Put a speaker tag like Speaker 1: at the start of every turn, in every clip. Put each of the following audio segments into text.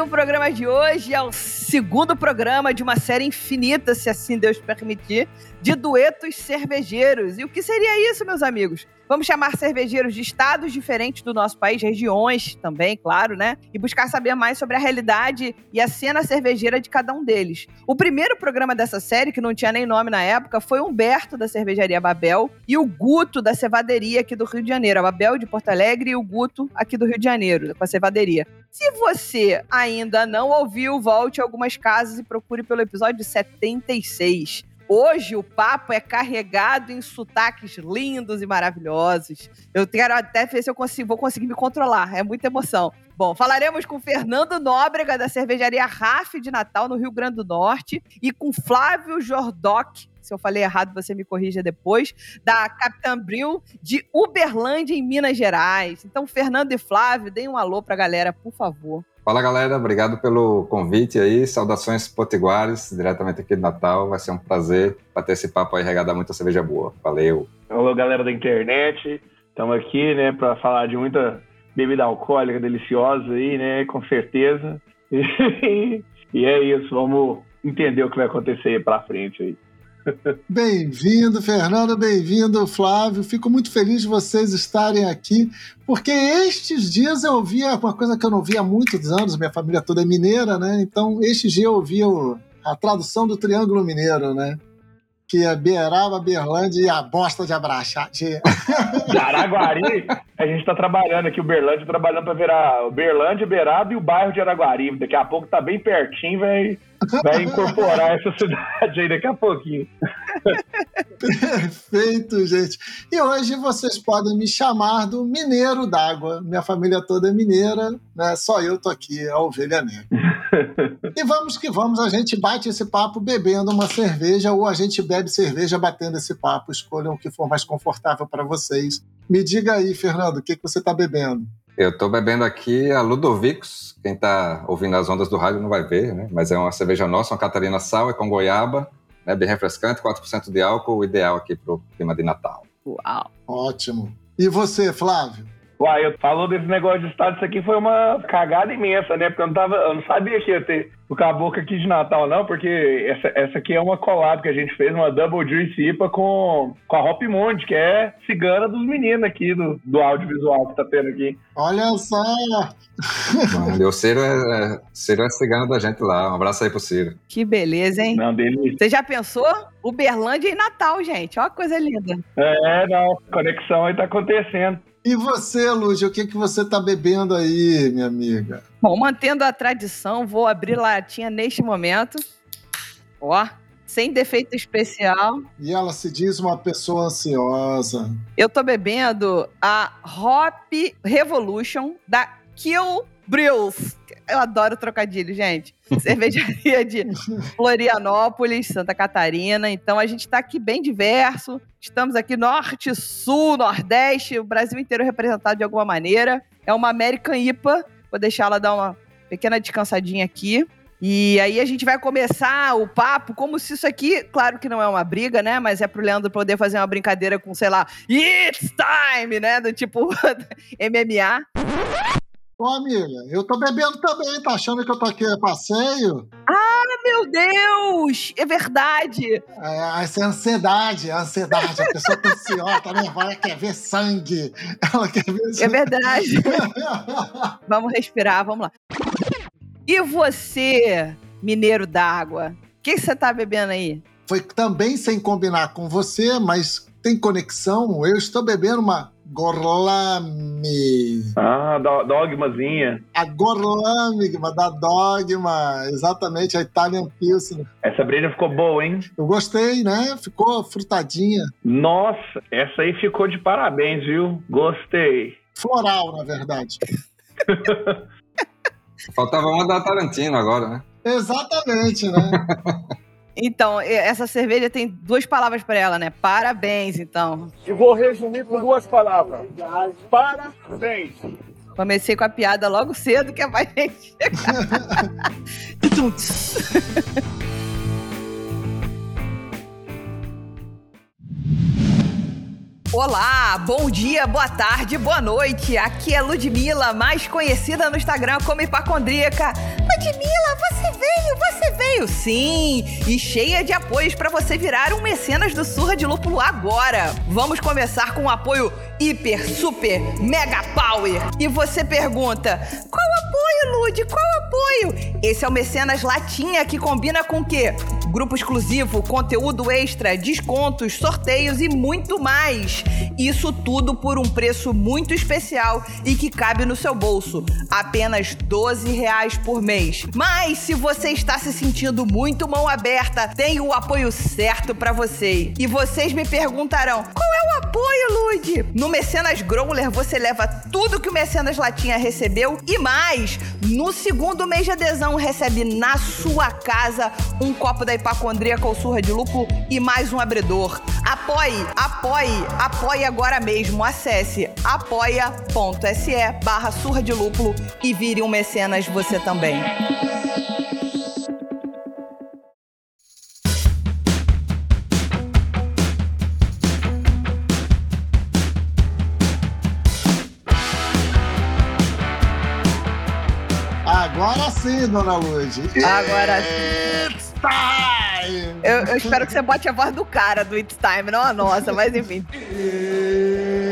Speaker 1: o programa de hoje é o segundo programa de uma série infinita, se assim Deus permitir, de duetos cervejeiros. E o que seria isso, meus amigos? Vamos chamar cervejeiros de estados diferentes do nosso país, regiões também, claro, né? E buscar saber mais sobre a realidade e a cena cervejeira de cada um deles. O primeiro programa dessa série, que não tinha nem nome na época, foi Humberto da cervejaria Babel e o Guto da cevaderia aqui do Rio de Janeiro. A Babel de Porto Alegre e o Guto aqui do Rio de Janeiro, com a cevaderia. Se você ainda não ouviu, volte a algumas casas e procure pelo episódio 76. Hoje o papo é carregado em sotaques lindos e maravilhosos. Eu quero até ver se eu consigo, vou conseguir me controlar. É muita emoção. Bom, falaremos com Fernando Nóbrega, da cervejaria RAF de Natal, no Rio Grande do Norte, e com Flávio Jordoc, se eu falei errado, você me corrija depois, da Capitã Bril, de Uberlândia, em Minas Gerais. Então, Fernando e Flávio, deem um alô pra galera, por favor.
Speaker 2: Fala galera, obrigado pelo convite aí. Saudações potiguares, diretamente aqui de Natal. Vai ser um prazer bater esse papo aí a muita cerveja boa. Valeu.
Speaker 3: Alô galera da internet, estamos aqui, né, para falar de muita bebida alcoólica deliciosa aí, né, com certeza. e é isso, vamos entender o que vai acontecer aí para frente aí.
Speaker 4: Bem-vindo, Fernando, bem-vindo, Flávio. Fico muito feliz de vocês estarem aqui, porque estes dias eu ouvia uma coisa que eu não via há muitos anos, minha família toda é mineira, né? Então, estes dias eu ouvia a tradução do Triângulo Mineiro, né? que é Beiraba, Berlândia e a bosta de Abraxá. De...
Speaker 3: Araguari, a gente está trabalhando aqui, o Berlândia trabalhando para virar o Berlândia, Beiraba e o bairro de Araguari. Daqui a pouco tá bem pertinho, vai, vai incorporar essa cidade aí daqui a pouquinho.
Speaker 4: Perfeito, gente. E hoje vocês podem me chamar do Mineiro d'Água. Minha família toda é mineira, né? Só eu tô aqui, a ovelha negra. e vamos que vamos, a gente bate esse papo bebendo uma cerveja ou a gente bebe cerveja batendo esse papo. Escolham o que for mais confortável para vocês. Me diga aí, Fernando, o que, que você está bebendo?
Speaker 2: Eu estou bebendo aqui a Ludovicos. Quem está ouvindo as ondas do rádio não vai ver, né? Mas é uma cerveja nossa, uma Catarina Sal, é com goiaba, né? bem refrescante, 4% de álcool, ideal aqui para o clima de Natal.
Speaker 1: Uau!
Speaker 4: Ótimo. E você, Flávio?
Speaker 3: Uai, eu falou desse negócio de estado, isso aqui foi uma cagada imensa, né? Porque eu não, tava, eu não sabia que ia ter o caboclo aqui de Natal, não, porque essa, essa aqui é uma collab que a gente fez, uma Double Juice IPA com, com a Hop Monde, que é cigana dos meninos aqui, do, do audiovisual que tá tendo aqui.
Speaker 4: Olha só!
Speaker 2: o Ciro é, Ciro é cigano da gente lá. Um abraço aí pro Ciro.
Speaker 1: Que beleza, hein?
Speaker 3: Não, delícia.
Speaker 1: Você já pensou? Uberlândia e Natal, gente. Olha que coisa linda.
Speaker 3: É, não. Conexão aí tá acontecendo.
Speaker 4: E você, Lúcia, o que, que você está bebendo aí, minha amiga?
Speaker 1: Bom, mantendo a tradição, vou abrir latinha neste momento. Ó, sem defeito especial.
Speaker 4: E ela se diz uma pessoa ansiosa.
Speaker 1: Eu tô bebendo a Hop Revolution da Kill Brills. Eu adoro trocadilho, gente. Cervejaria de Florianópolis, Santa Catarina. Então a gente está aqui bem diverso. Estamos aqui norte, sul, nordeste, o Brasil inteiro representado de alguma maneira. É uma American IPA. Vou deixar ela dar uma pequena descansadinha aqui. E aí a gente vai começar o papo como se isso aqui, claro que não é uma briga, né? Mas é pro Leandro poder fazer uma brincadeira com, sei lá, It's time, né? Do tipo MMA.
Speaker 4: Ô, amiga, eu tô bebendo também, tá achando que eu tô aqui a passeio?
Speaker 1: Ah, meu Deus! É verdade!
Speaker 4: É, essa é ansiedade, a ansiedade. A pessoa tá ansiosa, tá nervosa, ela quer ver sangue. Ela quer ver
Speaker 1: é sangue. É verdade. vamos respirar, vamos lá. E você, mineiro d'água? O que você tá bebendo aí?
Speaker 4: Foi também sem combinar com você, mas tem conexão. Eu estou bebendo uma Gorlame.
Speaker 3: Ah, do, dogmazinha.
Speaker 4: A Gorlamigma da Dogma, exatamente, a Italian Pilsner.
Speaker 3: Essa breja ficou boa, hein?
Speaker 4: Eu gostei, né? Ficou frutadinha.
Speaker 3: Nossa, essa aí ficou de parabéns, viu? Gostei.
Speaker 4: Floral, na verdade.
Speaker 2: Faltava uma da Tarantino agora, né?
Speaker 4: Exatamente, né?
Speaker 1: Então, essa cerveja tem duas palavras para ela, né? Parabéns, então.
Speaker 5: E vou resumir com duas palavras. Parabéns.
Speaker 1: Comecei com a piada logo cedo, que é pra gente Olá, bom dia, boa tarde, boa noite. Aqui é Ludmilla, mais conhecida no Instagram como Hipacondríaca. Ludmilla, você veio, você veio, sim! E cheia de apoios para você virar um mecenas do Surra de Lúpulo agora. Vamos começar com um apoio hiper, super, mega power. E você pergunta: qual apoio, Lud? Qual apoio? Esse é o Mecenas Latinha que combina com o quê? Grupo exclusivo, conteúdo extra, descontos, sorteios e muito mais. Isso tudo por um preço muito especial e que cabe no seu bolso. Apenas 12 reais por mês. Mas se você está se sentindo muito mão aberta, tem o apoio certo para você. E vocês me perguntarão: qual é o apoio, Lud? No Mecenas Growler você leva tudo que o Mecenas Latinha recebeu e mais. No segundo mês de adesão recebe na sua casa um copo da hipacondríaca ou surra de lúpulo e mais um abridor. Apoie, apoie, apoie agora mesmo. Acesse apoia.se barra surra de lúpulo e vire um mecenas você também.
Speaker 4: Agora sim, dona Luz.
Speaker 1: Agora sim.
Speaker 4: It's time!
Speaker 1: Eu, eu espero que você bote a voz do cara do It's Time, não a nossa, mas enfim.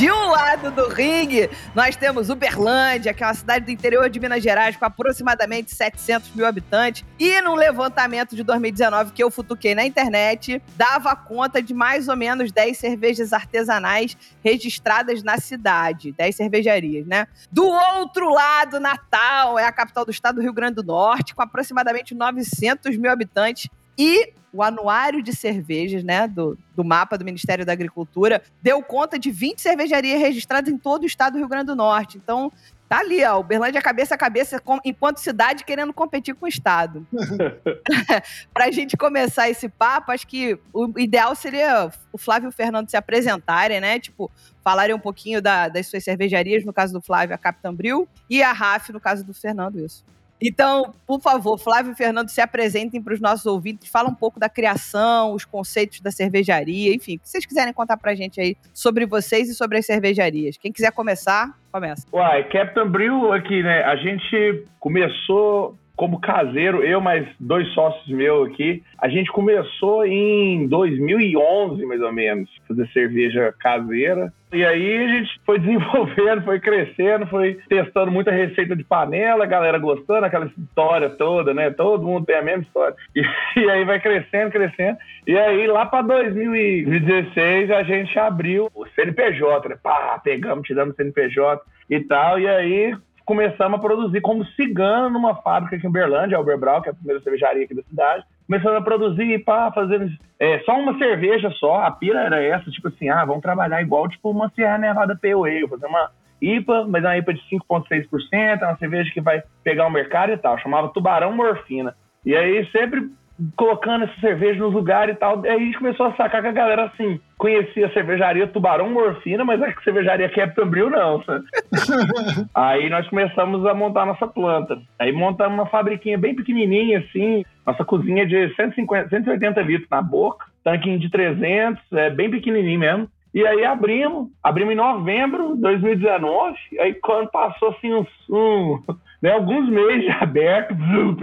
Speaker 1: De um lado do ringue, nós temos Uberlândia, que é uma cidade do interior de Minas Gerais com aproximadamente 700 mil habitantes. E num levantamento de 2019 que eu futuquei na internet, dava conta de mais ou menos 10 cervejas artesanais registradas na cidade. 10 cervejarias, né? Do outro lado, Natal é a capital do estado do Rio Grande do Norte, com aproximadamente 900 mil habitantes. E o anuário de cervejas, né, do, do mapa do Ministério da Agricultura, deu conta de 20 cervejarias registradas em todo o estado do Rio Grande do Norte. Então, tá ali, ó, Uberlândia cabeça a cabeça, enquanto cidade querendo competir com o estado. Pra gente começar esse papo, acho que o ideal seria o Flávio e o Fernando se apresentarem, né? Tipo, falarem um pouquinho da, das suas cervejarias, no caso do Flávio, a Capitã Bril, e a RAF, no caso do Fernando, isso. Então, por favor, Flávio e Fernando se apresentem para os nossos ouvintes, fala um pouco da criação, os conceitos da cervejaria, enfim, o que vocês quiserem contar para a gente aí sobre vocês e sobre as cervejarias. Quem quiser começar, começa.
Speaker 3: Uai, Captain Brew aqui, né? A gente começou como caseiro, eu mais dois sócios meus aqui. A gente começou em 2011, mais ou menos, fazer cerveja caseira. E aí a gente foi desenvolvendo, foi crescendo, foi testando muita receita de panela, galera gostando, aquela história toda, né? Todo mundo tem a mesma história. E, e aí vai crescendo, crescendo. E aí lá para 2016 a gente abriu o CNPJ, né? Pá, pegamos, tiramos o CNPJ e tal. E aí começamos a produzir como cigano numa fábrica aqui em Uberlândia, a Uberbrau, que é a primeira cervejaria aqui da cidade. Começando a produzir, pá, fazendo é, só uma cerveja só. A pira era essa, tipo assim, ah, vamos trabalhar igual tipo uma Sierra Nevada Ale, fazer uma IPA, mas é uma IPA de 5,6%, é uma cerveja que vai pegar o mercado e tal. Chamava Tubarão Morfina. E aí sempre colocando essa cerveja nos lugares e tal. Aí a gente começou a sacar que a galera, assim, conhecia a cervejaria Tubarão Morfina, mas a cervejaria Captain não, sabe? aí nós começamos a montar nossa planta. Aí montamos uma fabriquinha bem pequenininha, assim, nossa cozinha de 150, 180 litros na boca, tanquinho de 300, é bem pequenininho mesmo. E aí abrimos, abrimos em novembro de 2019, aí quando passou assim uns, um, né, alguns meses aberto,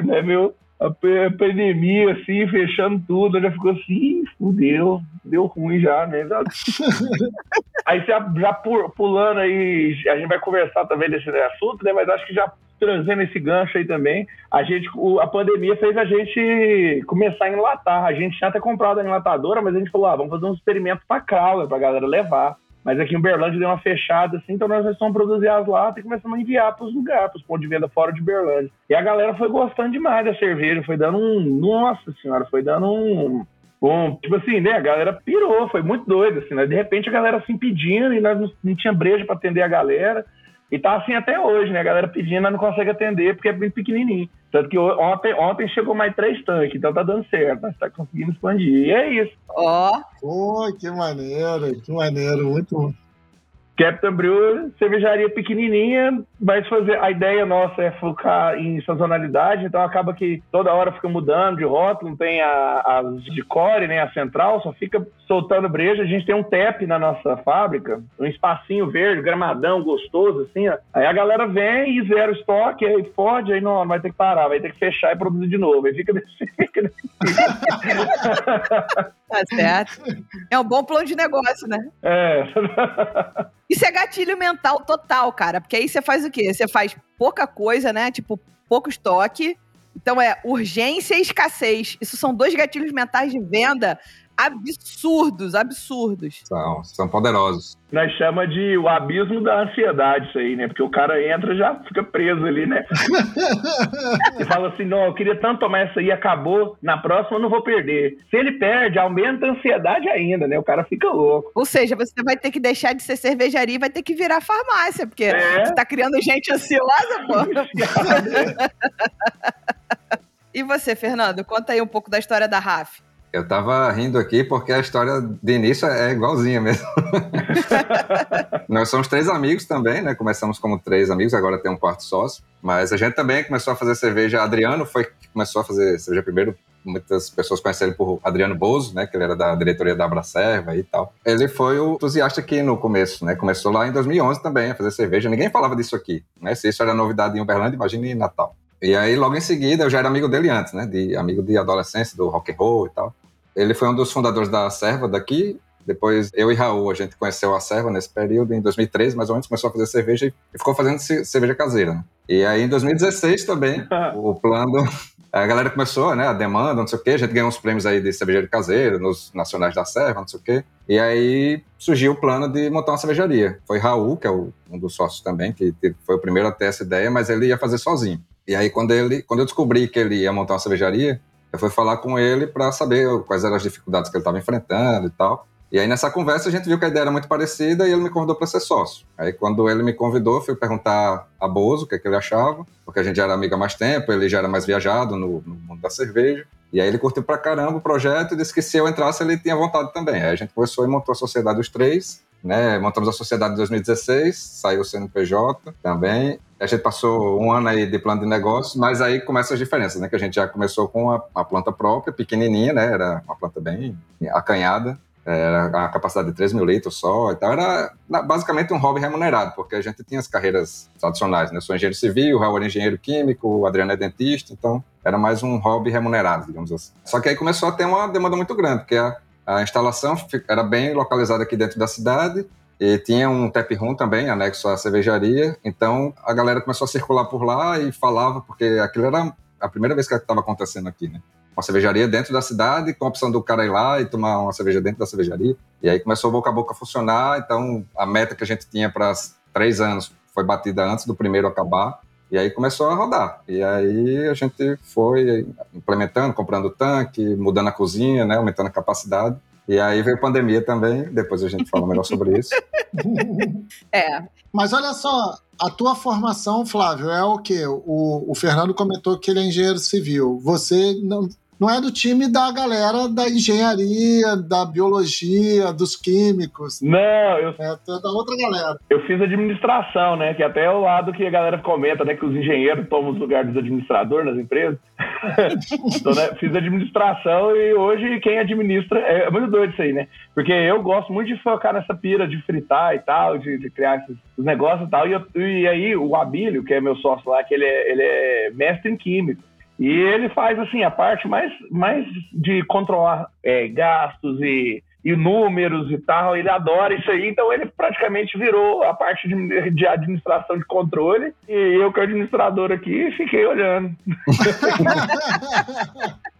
Speaker 3: né, meu, a pandemia, assim, fechando tudo, já ficou assim, fudeu, deu ruim já, né? aí já, já pulando aí, a gente vai conversar também desse assunto, né? Mas acho que já trazendo esse gancho aí também, a gente, a pandemia fez a gente começar a enlatar. A gente tinha até comprado a enlatadora, mas a gente falou, ah, vamos fazer um experimento para cala, pra galera levar. Mas aqui em Berlândia deu uma fechada, assim, então nós começamos a produzir as latas e começamos a enviar para os lugares, para os pontos de venda fora de Berlândia. E a galera foi gostando demais da cerveja, foi dando um. Nossa senhora, foi dando um. Um, tipo assim, né? A galera pirou, foi muito doido, assim, né? De repente a galera assim pedindo e nós não, não tinha breja para atender a galera. E tá assim até hoje, né? A galera pedindo, mas não consegue atender porque é bem pequenininho. Tanto que ontem, ontem chegou mais três tanques, então tá dando certo, nós tá conseguindo expandir. E é isso.
Speaker 1: Ó,
Speaker 4: Pô, que maneiro, que maneiro, muito.
Speaker 3: Captain Brew, cervejaria pequenininha, mas fazer a ideia nossa é focar em sazonalidade, então acaba que toda hora fica mudando de rótulo, não tem a, as de core, nem a central, só fica soltando breja. A gente tem um tap na nossa fábrica, um espacinho verde, gramadão, gostoso, assim, ó. Aí a galera vem e zero estoque, aí fode, aí não, vai ter que parar, vai ter que fechar e produzir de novo. Aí fica desse desse
Speaker 1: tá certo. É um bom plano de negócio, né?
Speaker 3: É.
Speaker 1: Isso é gatilho mental total, cara. Porque aí você faz o quê? Você faz pouca coisa, né? Tipo, pouco estoque. Então é urgência e escassez. Isso são dois gatilhos mentais de venda absurdos, absurdos.
Speaker 2: São, são poderosos.
Speaker 3: Nós chama de o abismo da ansiedade isso aí, né? Porque o cara entra e já fica preso ali, né? e fala assim, não, eu queria tanto tomar essa aí, acabou, na próxima eu não vou perder. Se ele perde, aumenta a ansiedade ainda, né? O cara fica louco.
Speaker 1: Ou seja, você vai ter que deixar de ser cervejaria e vai ter que virar farmácia, porque
Speaker 3: É.
Speaker 1: você tá criando gente ansiosa, pô. E você, Fernando? Conta aí um pouco da história da RAF.
Speaker 2: Eu tava rindo aqui porque a história de início é igualzinha mesmo. Nós somos três amigos também, né? Começamos como três amigos, agora tem um quarto sócio. Mas a gente também começou a fazer cerveja. Adriano foi que começou a fazer cerveja primeiro. Muitas pessoas conheceram ele por Adriano Bozo, né? Que ele era da diretoria da Abracerva e tal. Ele foi o entusiasta aqui no começo, né? Começou lá em 2011 também a fazer cerveja. Ninguém falava disso aqui, né? Se isso era novidade em Uberlândia, imagine em Natal. E aí, logo em seguida, eu já era amigo dele antes, né? De, amigo de adolescência, do rock and roll e tal. Ele foi um dos fundadores da Serva daqui. Depois, eu e Raul, a gente conheceu a Serva nesse período, em 2013, mais ou menos, começou a fazer cerveja e ficou fazendo ce- cerveja caseira. Né? E aí, em 2016 também, o plano... A galera começou, né, a demanda, não sei o quê, a gente ganhou uns prêmios aí de cervejaria caseira, nos nacionais da Serva, não sei o quê. E aí surgiu o plano de montar uma cervejaria. Foi Raul, que é o- um dos sócios também, que foi o primeiro a ter essa ideia, mas ele ia fazer sozinho. E aí, quando, ele, quando eu descobri que ele ia montar uma cervejaria, eu fui falar com ele para saber quais eram as dificuldades que ele estava enfrentando e tal. E aí, nessa conversa, a gente viu que a ideia era muito parecida e ele me convidou para ser sócio. Aí, quando ele me convidou, fui perguntar a Bozo o que, é que ele achava, porque a gente já era amigo há mais tempo, ele já era mais viajado no, no mundo da cerveja. E aí, ele curtiu pra caramba o projeto e disse que se eu entrasse, ele tinha vontade também. Aí, a gente começou e montou a Sociedade dos Três, né? Montamos a Sociedade em 2016, saiu o CNPJ também. A gente passou um ano aí de plano de negócio, mas aí começam as diferenças, né? Que a gente já começou com a, a planta própria, pequenininha, né? Era uma planta bem acanhada, era a capacidade de 3 mil litros só e tal. Era basicamente um hobby remunerado, porque a gente tinha as carreiras tradicionais, né? Eu sou engenheiro civil, o Raul era engenheiro químico, o Adriano é dentista, então era mais um hobby remunerado, digamos assim. Só que aí começou a ter uma demanda muito grande, porque a, a instalação era bem localizada aqui dentro da cidade, e tinha um tap room também, anexo à cervejaria. Então a galera começou a circular por lá e falava, porque aquilo era a primeira vez que estava acontecendo aqui, né? Uma cervejaria dentro da cidade, com a opção do cara ir lá e tomar uma cerveja dentro da cervejaria. E aí começou boca a boca a funcionar. Então a meta que a gente tinha para três anos foi batida antes do primeiro acabar. E aí começou a rodar. E aí a gente foi implementando, comprando tanque, mudando a cozinha, né? Aumentando a capacidade. E aí veio a pandemia também, depois a gente fala melhor sobre isso.
Speaker 1: É,
Speaker 4: Mas olha só, a tua formação, Flávio, é o quê? O, o Fernando comentou que ele é engenheiro civil. Você não, não é do time da galera da engenharia, da biologia, dos químicos.
Speaker 3: Não, eu,
Speaker 4: É é da outra galera.
Speaker 3: eu fiz administração, né? Que até é o lado que a galera comenta, né? Que os engenheiros tomam os lugares dos administradores nas empresas. então, né, fiz administração e hoje quem administra. É muito doido isso aí, né? Porque eu gosto muito de focar nessa pira de fritar e tal, de, de criar esses negócios e tal. E, eu- e aí o Abílio, que é meu sócio lá, que ele é, ele é mestre em química. E ele faz assim a parte mais, mais de controlar é, gastos e, e números e tal. Ele adora isso aí, então ele praticamente virou a parte de, de administração de controle. E eu, que administrador aqui, fiquei olhando.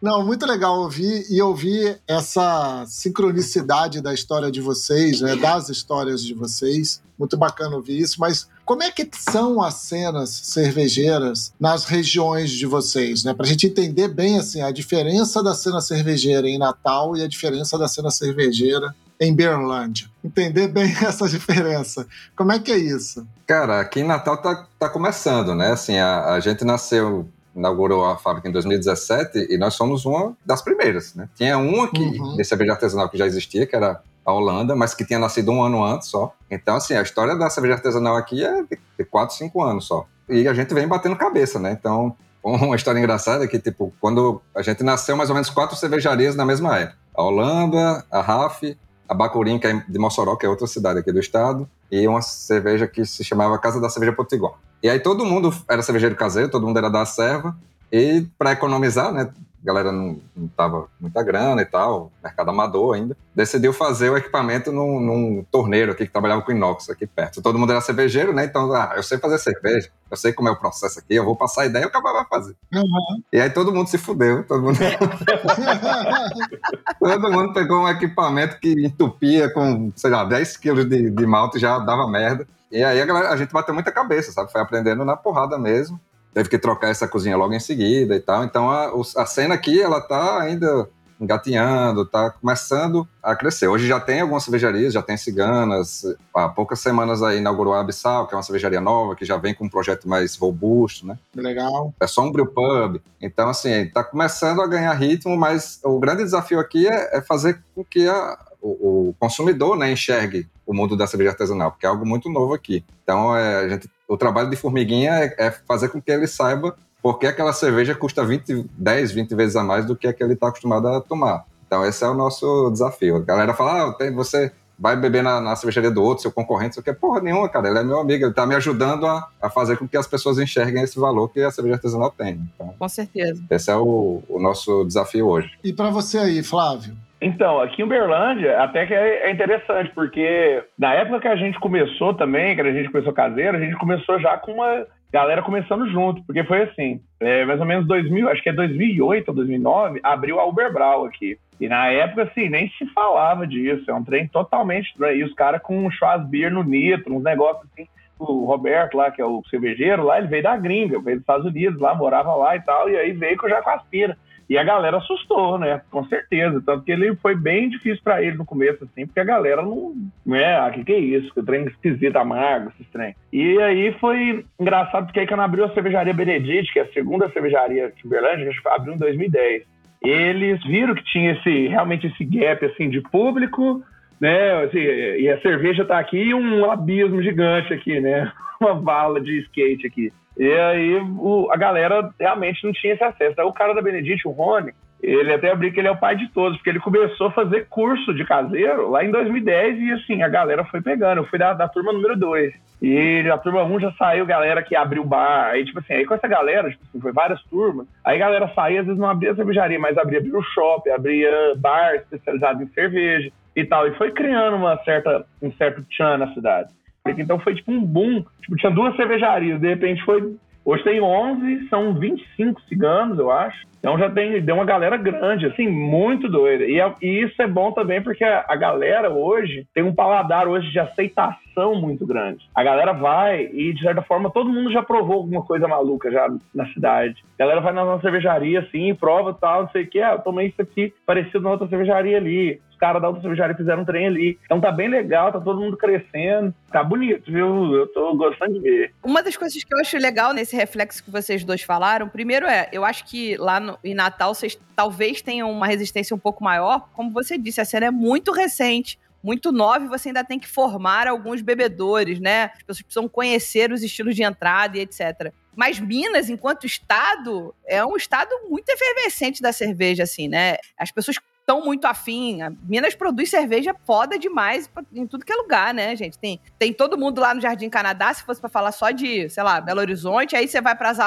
Speaker 4: Não, muito legal ouvir e ouvir essa sincronicidade da história de vocês, né, das histórias de vocês. Muito bacana ouvir isso, mas como é que são as cenas cervejeiras nas regiões de vocês, né? Para a gente entender bem assim a diferença da cena cervejeira em Natal e a diferença da cena cervejeira em Berlândia. Entender bem essa diferença. Como é que é isso?
Speaker 2: Cara, aqui em Natal tá, tá começando, né? Assim, a, a gente nasceu inaugurou a fábrica em 2017 e nós somos uma das primeiras, né? Tinha uma aqui uhum. de cerveja artesanal que já existia, que era a Holanda, mas que tinha nascido um ano antes só. Então, assim, a história da cerveja artesanal aqui é de 4, 5 anos só. E a gente vem batendo cabeça, né? Então, uma história engraçada é que, tipo, quando a gente nasceu, mais ou menos quatro cervejarias na mesma época. A Holanda, a RAF, a Bacurim, que é de Mossoró, que é outra cidade aqui do estado, e uma cerveja que se chamava Casa da Cerveja Potiguar. E aí todo mundo era cervejeiro caseiro, todo mundo era da serva, e para economizar, né, a galera não, não tava muita grana e tal, mercado amador ainda, decidiu fazer o equipamento num, num, torneiro aqui que trabalhava com inox aqui perto. Todo mundo era cervejeiro, né? Então, ah, eu sei fazer cerveja, eu sei como é o processo aqui, eu vou passar a ideia e o cara vai fazer. Uhum. E aí todo mundo se fudeu, todo mundo... todo mundo pegou um equipamento que entupia com, sei lá, 10 quilos de, de malte já dava merda. E aí a, galera, a gente bateu muita cabeça, sabe? Foi aprendendo na porrada mesmo teve que trocar essa cozinha logo em seguida e tal. Então a, a cena aqui, ela tá ainda engatinhando, tá começando a crescer. Hoje já tem algumas cervejarias, já tem ciganas. Há poucas semanas aí inaugurou a Abissal, que é uma cervejaria nova, que já vem com um projeto mais robusto, né?
Speaker 4: Legal.
Speaker 2: É só um brew pub. Então, assim, tá começando a ganhar ritmo, mas o grande desafio aqui é, é fazer com que a, o, o, consumidor né, enxergue o mundo da cerveja artesanal, porque é algo muito novo aqui. Então, é, a gente o trabalho de formiguinha é, é fazer com que ele saiba porque aquela cerveja custa 20, 10, 20 vezes a mais do que a que ele está acostumado a tomar. Então, esse é o nosso desafio. A galera fala, ah, você vai beber na, na cervejaria do outro, seu concorrente, você quer porra nenhuma, cara. Ele é meu amigo, ele está me ajudando a, a fazer com que as pessoas enxerguem esse valor que a cerveja artesanal tem. Então,
Speaker 1: com certeza.
Speaker 2: Esse é o, o nosso desafio hoje.
Speaker 4: E para você aí, Flávio?
Speaker 3: Então, aqui em Uberlândia, até que é, é interessante, porque na época que a gente começou também, que a gente começou caseiro, a gente começou já com uma galera começando junto, porque foi assim, é, mais ou menos 2000, acho que é 2008 ou 2009, abriu a Uberbrau aqui. E na época, assim, nem se falava disso, é um trem totalmente... E os caras com um Schwarzbier no nitro, uns negócios assim, o Roberto lá, que é o cervejeiro lá, ele veio da gringa, veio dos Estados Unidos lá, morava lá e tal, e aí veio com já com aspira. E a galera assustou, né? Com certeza. Tanto que ele foi bem difícil para ele no começo, assim, porque a galera não. né? Ah, que que é isso? Que trem esquisito, amargo, esse trem. E aí foi engraçado, porque aí quando abriu a cervejaria Benedite, que é a segunda cervejaria de Uberlândia, que abriu em 2010. Eles viram que tinha esse realmente esse gap assim de público, né? Assim, e a cerveja tá aqui e um abismo gigante aqui, né? Uma vala de skate aqui. E aí o, a galera realmente não tinha esse acesso. Aí o cara da Benedite, o Rony, ele até abriu que ele é o pai de todos, porque ele começou a fazer curso de caseiro lá em 2010 e assim, a galera foi pegando. Eu fui da, da turma número 2. E a turma 1 um já saiu galera que abriu bar. Aí, tipo assim, aí com essa galera, tipo assim, foi várias turmas. Aí a galera saía, às vezes não abria cervejaria, mas abria o shop, abria bar especializado em cerveja e tal. E foi criando uma certa, um certo tchan na cidade. Então foi tipo um boom. Tipo, tinha duas cervejarias, de repente foi. Hoje tem 11, são 25 ciganos, eu acho. Então já tem, deu uma galera grande, assim, muito doida. E, e isso é bom também porque a, a, galera hoje tem um paladar hoje de aceitação muito grande. A galera vai e, de certa forma, todo mundo já provou alguma coisa maluca já na cidade. A galera vai na cervejaria, assim, prova tal, não sei o que. Ah, eu tomei isso aqui parecido na outra cervejaria ali caras da cervejaria fizeram um trem ali. Então tá bem legal, tá todo mundo crescendo. Tá bonito, viu? Eu tô gostando de ver.
Speaker 1: Uma das coisas que eu acho legal nesse reflexo que vocês dois falaram, primeiro é, eu acho que lá no, em Natal vocês talvez tenham uma resistência um pouco maior. Como você disse, a cena é muito recente muito nova e você ainda tem que formar alguns bebedores, né? As pessoas precisam conhecer os estilos de entrada e etc. Mas Minas, enquanto estado, é um estado muito efervescente da cerveja, assim, né? As pessoas estão muito afim. A Minas produz cerveja foda demais em tudo que é lugar, né, gente? Tem, tem todo mundo lá no Jardim Canadá, se fosse para falar só de, sei lá, Belo Horizonte, aí você vai para as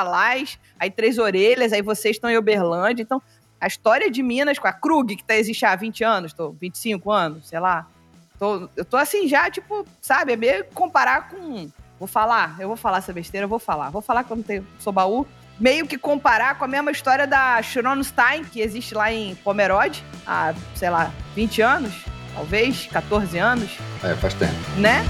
Speaker 1: aí Três Orelhas, aí vocês estão em Uberlândia. Então, a história de Minas com a Krug, que tá, existe há 20 anos, tô 25 anos, sei lá. Tô, eu tô assim já, tipo, sabe, é meio comparar com. Vou falar, eu vou falar essa besteira, eu vou falar. Vou falar quando tem, sou baú meio que comparar com a mesma história da Schronstein, que existe lá em Pomerode, há, sei lá, 20 anos, talvez, 14 anos.
Speaker 2: É, faz tempo.
Speaker 1: Né?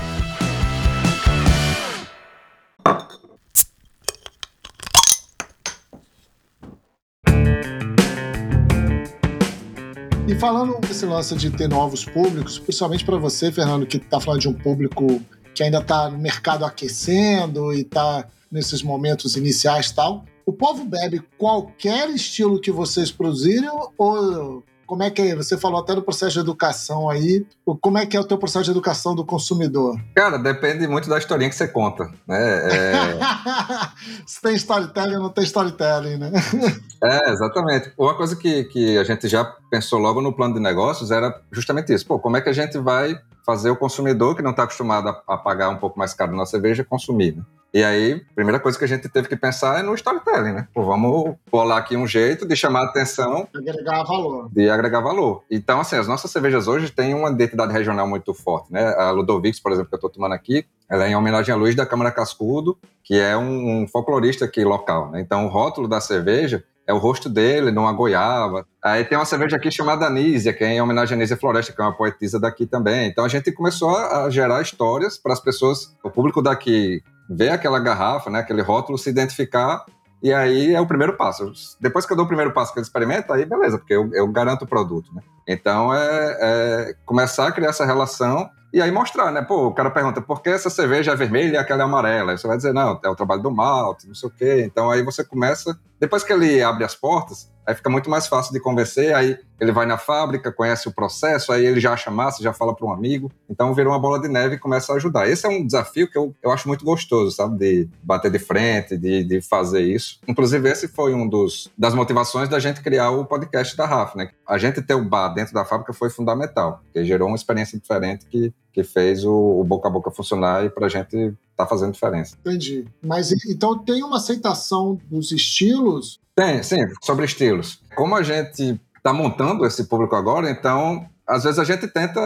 Speaker 4: E falando desse lance de ter novos públicos, principalmente para você, Fernando, que está falando de um público que ainda está no mercado aquecendo e está nesses momentos iniciais e tal, o povo bebe qualquer estilo que vocês produzirem ou como é que é? Você falou até do processo de educação aí. Como é que é o teu processo de educação do consumidor?
Speaker 2: Cara, depende muito da historinha que você conta, né? É...
Speaker 4: Se tem storytelling ou não tem storytelling, né?
Speaker 2: é, exatamente. Uma coisa que, que a gente já pensou logo no plano de negócios era justamente isso. Pô, como é que a gente vai fazer o consumidor que não está acostumado a, a, pagar um pouco mais caro na cerveja consumir, né? E aí, primeira coisa que a gente teve que pensar é no storytelling, né? Pô, vamos bolar aqui um jeito de chamar a atenção.
Speaker 4: De agregar valor.
Speaker 2: De agregar valor. Então, assim, as nossas cervejas hoje têm uma identidade regional muito forte, né? A Ludovix, por exemplo, que eu estou tomando aqui, ela é em homenagem a Luiz da Câmara Cascudo, que é um, um folclorista aqui local, né? Então, o rótulo da cerveja é o rosto dele numa goiaba. Aí tem uma cerveja aqui chamada Anísia, que é em homenagem a Anísia Floresta, que é uma poetisa daqui também. Então a gente começou a gerar histórias para as pessoas, o público daqui ver aquela garrafa, né, aquele rótulo, se identificar, e aí é o primeiro passo. Depois que eu dou o primeiro passo que ele experimenta, aí beleza, porque eu, eu garanto o produto, né? Então é, é, começar a criar essa relação e aí mostrar, né? Pô, o cara pergunta, por que essa cerveja é vermelha e aquela é amarela? Aí você vai dizer, não, é o trabalho do malte, não sei o quê. Então aí você começa, depois que ele abre as portas, Aí fica muito mais fácil de convencer, aí ele vai na fábrica, conhece o processo, aí ele já acha massa, já fala para um amigo. Então vira uma bola de neve e começa a ajudar. Esse é um desafio que eu, eu acho muito gostoso, sabe? De bater de frente, de, de fazer isso. Inclusive, esse foi um dos das motivações da gente criar o podcast da RAF, né? A gente ter o bar dentro da fábrica foi fundamental, porque gerou uma experiência diferente que, que fez o, o boca a boca funcionar e para a gente tá fazendo diferença.
Speaker 4: Entendi. Mas então tem uma aceitação dos estilos
Speaker 2: tem, sim, sobre estilos. Como a gente está montando esse público agora, então, às vezes a gente tenta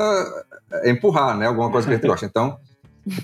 Speaker 2: eh, empurrar, né? Alguma coisa que a gente gosta. Então,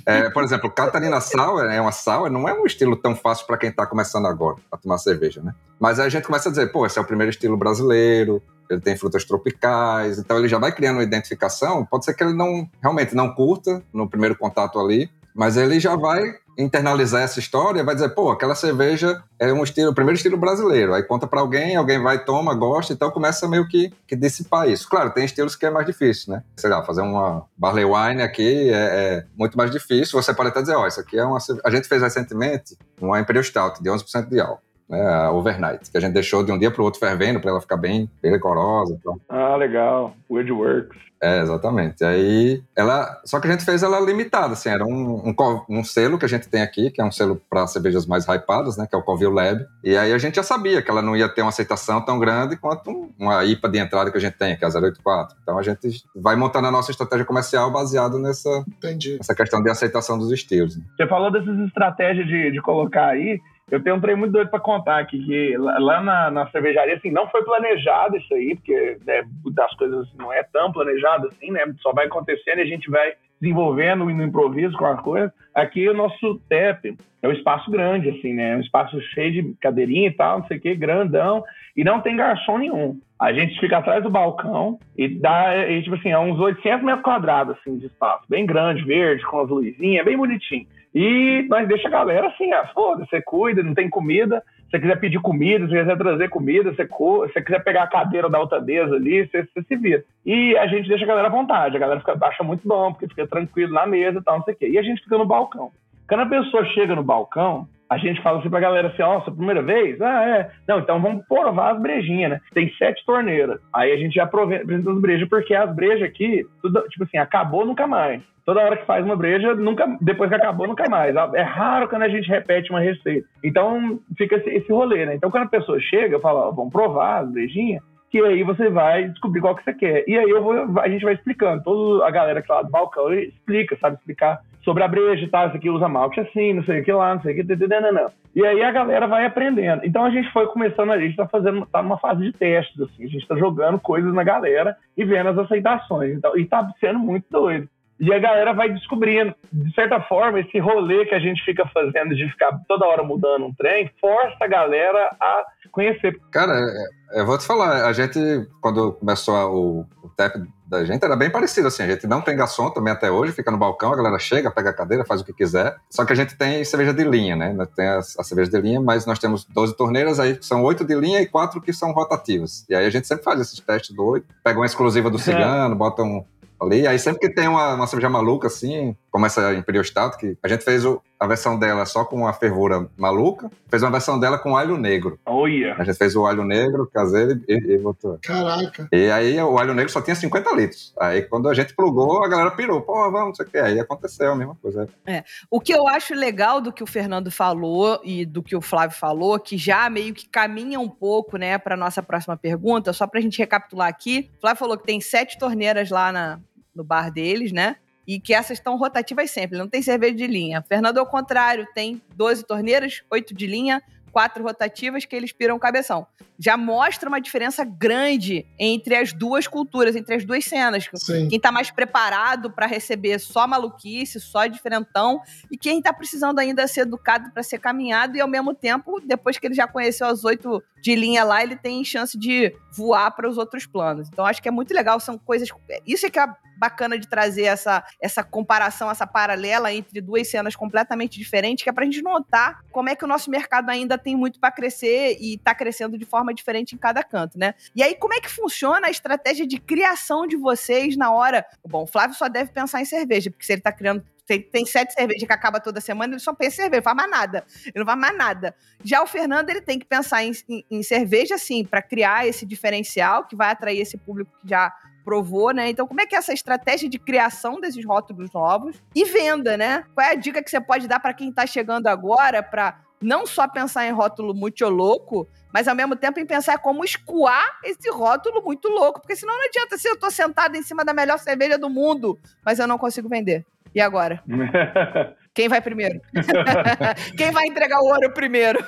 Speaker 2: é, por exemplo, Catarina Sour é uma sour, não é um estilo tão fácil para quem está começando agora a tomar cerveja, né? Mas aí a gente começa a dizer, pô, esse é o primeiro estilo brasileiro, ele tem frutas tropicais, então ele já vai criando uma identificação. Pode ser que ele não realmente não curta no primeiro contato ali, mas ele já vai internalizar essa história, vai dizer, pô, aquela cerveja é um estilo, o primeiro estilo brasileiro. Aí conta para alguém, alguém vai, toma, gosta, então começa meio que, que dissipar isso. Claro, tem estilos que é mais difícil, né? Sei lá, fazer uma barley wine aqui é, é muito mais difícil. Você pode até dizer, ó, oh, isso aqui é uma... A gente fez recentemente uma Imperial Stout de 11% de álcool né, a overnight, que a gente deixou de um dia para o outro fervendo para ela ficar bem, bem decorosa. Então.
Speaker 3: Ah, legal. Woodworks.
Speaker 2: É, exatamente. Aí ela. Só que a gente fez ela limitada, assim, era um, um, um selo que a gente tem aqui, que é um selo para cervejas mais hypadas, né? Que é o Covil Lab. E aí a gente já sabia que ela não ia ter uma aceitação tão grande quanto uma IPA de entrada que a gente tem, que é a 084. Então a gente vai montando a nossa estratégia comercial baseado nessa,
Speaker 4: Entendi.
Speaker 2: nessa questão de aceitação dos estilos. Né?
Speaker 3: Você falou dessas estratégias de, de colocar aí. Eu tenho um trem muito doido para contar aqui, que lá na, na, cervejaria, assim, não foi planejado isso aí, porque né, das coisas não é tão planejado assim, né? Só vai acontecendo e a gente vai desenvolvendo no improviso com as coisas. Aqui o nosso TEP é um espaço grande, assim, né? É um espaço cheio de cadeirinha e tal, não sei o quê, grandão, e não tem garçom nenhum. A gente fica atrás do balcão e dá, e, tipo assim, é uns 800 metros quadrados, assim, de espaço. Bem grande, verde, com as luzinhas, bem bonitinho. E nós deixa a galera assim, ah, foda, você cuida, não tem comida. Se você quiser pedir comida, se você quiser trazer comida, se você quiser pegar a cadeira da altadeza ali, você, você, se vira. E a gente deixa a galera à vontade. A galera fica, acha muito bom, porque fica tranquilo na mesa e tal, não sei o quê. E a gente fica no balcão. Quando a pessoa chega no balcão, a gente fala assim pra galera assim, oh, primeira vez? Ah, é. Não, então vamos provar as brejinhas, né? Tem sete torneiras. Aí a gente já apresenta as brejas, porque as brejas aqui, tudo, tipo assim, acabou nunca mais. Toda hora que faz uma breja, nunca, depois que acabou, nunca mais. É raro quando a gente repete uma receita. Então, fica esse, esse rolê, né? Então, quando a pessoa chega, eu falo, ó, vamos provar as brejinhas, que aí você vai descobrir qual que você quer. E aí eu vou, a gente vai explicando. Toda a galera que tá lá do balcão explica, sabe explicar sobre a breja tal, isso aqui usa malte assim, não sei o que lá, não sei o que, não. E aí a galera vai aprendendo. Então a gente foi começando, a gente tá fazendo, tá numa fase de testes, assim, a gente tá jogando coisas na galera e vendo as aceitações. Então, e tá sendo muito doido. E a galera vai descobrindo. De certa forma, esse rolê que a gente fica fazendo de ficar toda hora mudando um trem, força a galera a conhecer.
Speaker 2: Cara, é, eu vou te falar, a gente, quando começou o, o TEP da gente, era bem parecido assim. A gente não tem garçom também até hoje, fica no balcão, a galera chega, pega a cadeira, faz o que quiser. Só que a gente tem cerveja de linha, né? Tem a, a cerveja de linha, mas nós temos 12 torneiras, aí são oito de linha e quatro que são rotativas. E aí a gente sempre faz esses testes do oito, pega uma exclusiva do cigano, bota um, ali. Aí sempre que tem uma, uma cerveja maluca, assim, como essa Imperial Stout, que a gente fez o, a versão dela só com a fervura maluca, fez uma versão dela com alho negro.
Speaker 3: Olha!
Speaker 2: A gente fez o alho negro caseiro e, e botou.
Speaker 4: Caraca.
Speaker 2: E aí o alho negro só tinha 50 litros. Aí quando a gente plugou, a galera pirou. Pô, vamos, não sei o que. Aí aconteceu a mesma coisa.
Speaker 1: O que eu acho legal do que o Fernando falou e do que o Flávio falou, que já meio que caminha um pouco, né, para nossa próxima pergunta, só pra gente recapitular aqui. O Flávio falou que tem sete torneiras lá na, no bar deles, né? E que essas estão rotativas sempre, não tem cerveja de linha. Fernando, ao contrário, tem 12 torneiras, 8 de linha, quatro rotativas que eles piram o cabeção. Já mostra uma diferença grande entre as duas culturas, entre as duas cenas.
Speaker 4: Sim.
Speaker 1: Quem tá mais preparado para receber só maluquice, só diferentão, e quem tá precisando ainda ser educado para ser caminhado, e ao mesmo tempo, depois que ele já conheceu as oito de linha lá, ele tem chance de voar para os outros planos. Então acho que é muito legal, são coisas. Isso é que é bacana de trazer essa, essa comparação, essa paralela entre duas cenas completamente diferentes, que é pra gente notar como é que o nosso mercado ainda tem muito para crescer e tá crescendo de forma diferente em cada canto, né? E aí, como é que funciona a estratégia de criação de vocês na hora? Bom, o Flávio só deve pensar em cerveja, porque se ele tá criando tem, tem, sete cervejas que acaba toda semana, ele só pensa em cerveja, não faz mais nada. Ele não faz mais nada. Já o Fernando, ele tem que pensar em, em, em cerveja, assim, para criar esse diferencial que vai atrair esse público que já provou, né? Então, como é que é essa estratégia de criação desses rótulos novos e venda, né? Qual é a dica que você pode dar para quem está chegando agora para não só pensar em rótulo muito louco, mas ao mesmo tempo em pensar como escoar esse rótulo muito louco, porque senão não adianta se eu tô sentado em cima da melhor cerveja do mundo, mas eu não consigo vender. E agora? Quem vai primeiro? Quem vai entregar o ouro primeiro?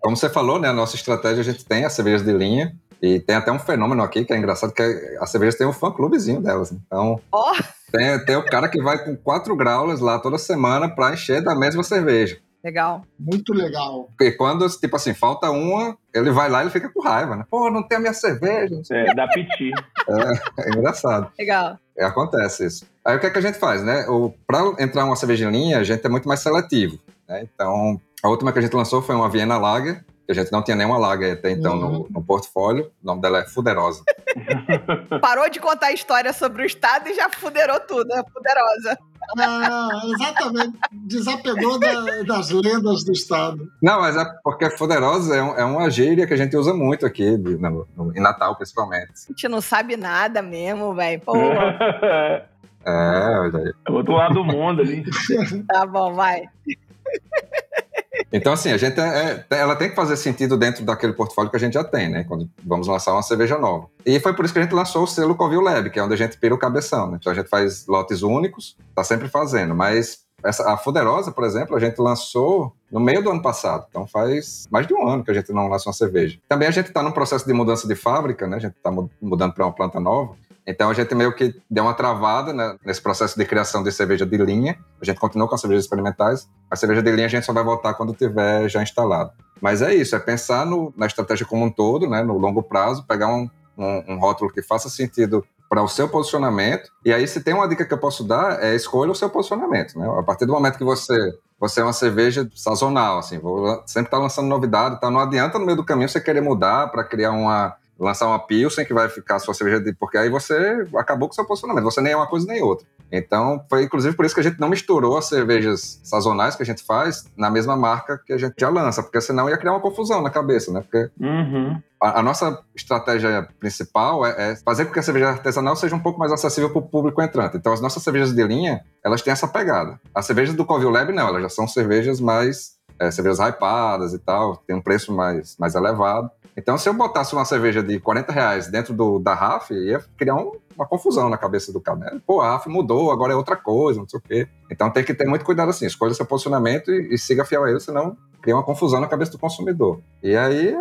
Speaker 2: Como você falou, né? A nossa estratégia, a gente tem as cervejas de linha, e tem até um fenômeno aqui que é engraçado, que as cervejas têm um fã-clubezinho delas. Então,
Speaker 1: oh.
Speaker 2: tem, tem o cara que vai com quatro graulas lá toda semana para encher da mesma cerveja.
Speaker 1: Legal.
Speaker 4: Muito legal.
Speaker 2: E quando, tipo assim, falta uma, ele vai lá e fica com raiva, né? Pô, não tem a minha cerveja.
Speaker 3: É, dá piti.
Speaker 2: É, é engraçado.
Speaker 1: Legal.
Speaker 2: É, acontece isso. Aí o que, é que a gente faz, né? Para entrar uma cerveja em linha, a gente é muito mais seletivo. Né? Então, a última que a gente lançou foi uma Viena Lager, que a gente não tinha nenhuma lager até então uhum. no, no, portfólio. O nome dela é Fuderosa.
Speaker 1: Parou de contar a história sobre o Estado e já fuderou tudo, é Fuderosa.
Speaker 4: É, exatamente. Desapegou da, das lendas do Estado.
Speaker 2: Não, mas é porque Fuderosa é, um, é uma gíria que a gente usa muito aqui, no, no, em Natal principalmente.
Speaker 1: A gente não sabe nada mesmo, velho.
Speaker 2: É, olha aí.
Speaker 3: É outro lado do mundo ali.
Speaker 1: tá bom, vai.
Speaker 2: Então, assim, a gente é, é, ela tem que fazer sentido dentro daquele portfólio que a gente já tem, né? Quando vamos lançar uma cerveja nova. E foi por isso que a gente lançou o selo Covil Lab, que é onde a gente pira o cabeção, né? Então a gente faz lotes únicos, tá sempre fazendo, mas essa, a Fuderosa, por exemplo, a gente lançou no meio do ano passado. Então faz mais de um ano que a gente não lança uma cerveja. Também a gente está num processo de mudança de fábrica, né? A gente está mudando para uma planta nova. Então a gente meio que deu uma travada né, nesse processo de criação de cerveja de linha. A gente continuou com as cervejas experimentais. A cerveja de linha a gente só vai voltar quando tiver já instalado. Mas é isso, é pensar no, na estratégia como um todo, né, no longo prazo, pegar um, um, um rótulo que faça sentido para o seu posicionamento. E aí, se tem uma dica que eu posso dar, é escolha o seu posicionamento. Né? A partir do momento que você você é uma cerveja sazonal, assim, vou sempre estar tá lançando novidade, tá? Não adianta no meio do caminho você querer mudar para criar uma lançar uma Pilsen que vai ficar a sua cerveja de. Porque aí você acabou com o seu posicionamento. Você nem é uma coisa nem outra. Então, foi inclusive por isso que a gente não misturou as cervejas sazonais que a gente faz na mesma marca que a gente já lança, porque senão ia criar uma confusão na cabeça, né? Porque
Speaker 3: uhum.
Speaker 2: a, a, nossa estratégia principal é, é, fazer com que a cerveja artesanal seja um pouco mais acessível para o público entrante. Então, as nossas cervejas de linha, elas têm essa pegada. As cervejas do Covil Lab, não, elas já são cervejas mais. É, cervejas hypadas e tal, tem um preço mais, mais elevado. Então, se eu botasse uma cerveja de 40 reais dentro do, da RAF, ia criar um, uma confusão na cabeça do cara. Né? Pô, a RAF mudou, agora é outra coisa, não sei o quê. Então, tem que ter muito cuidado assim, escolha seu posicionamento e, e siga fiel a ele, senão cria uma confusão na cabeça do consumidor. E aí,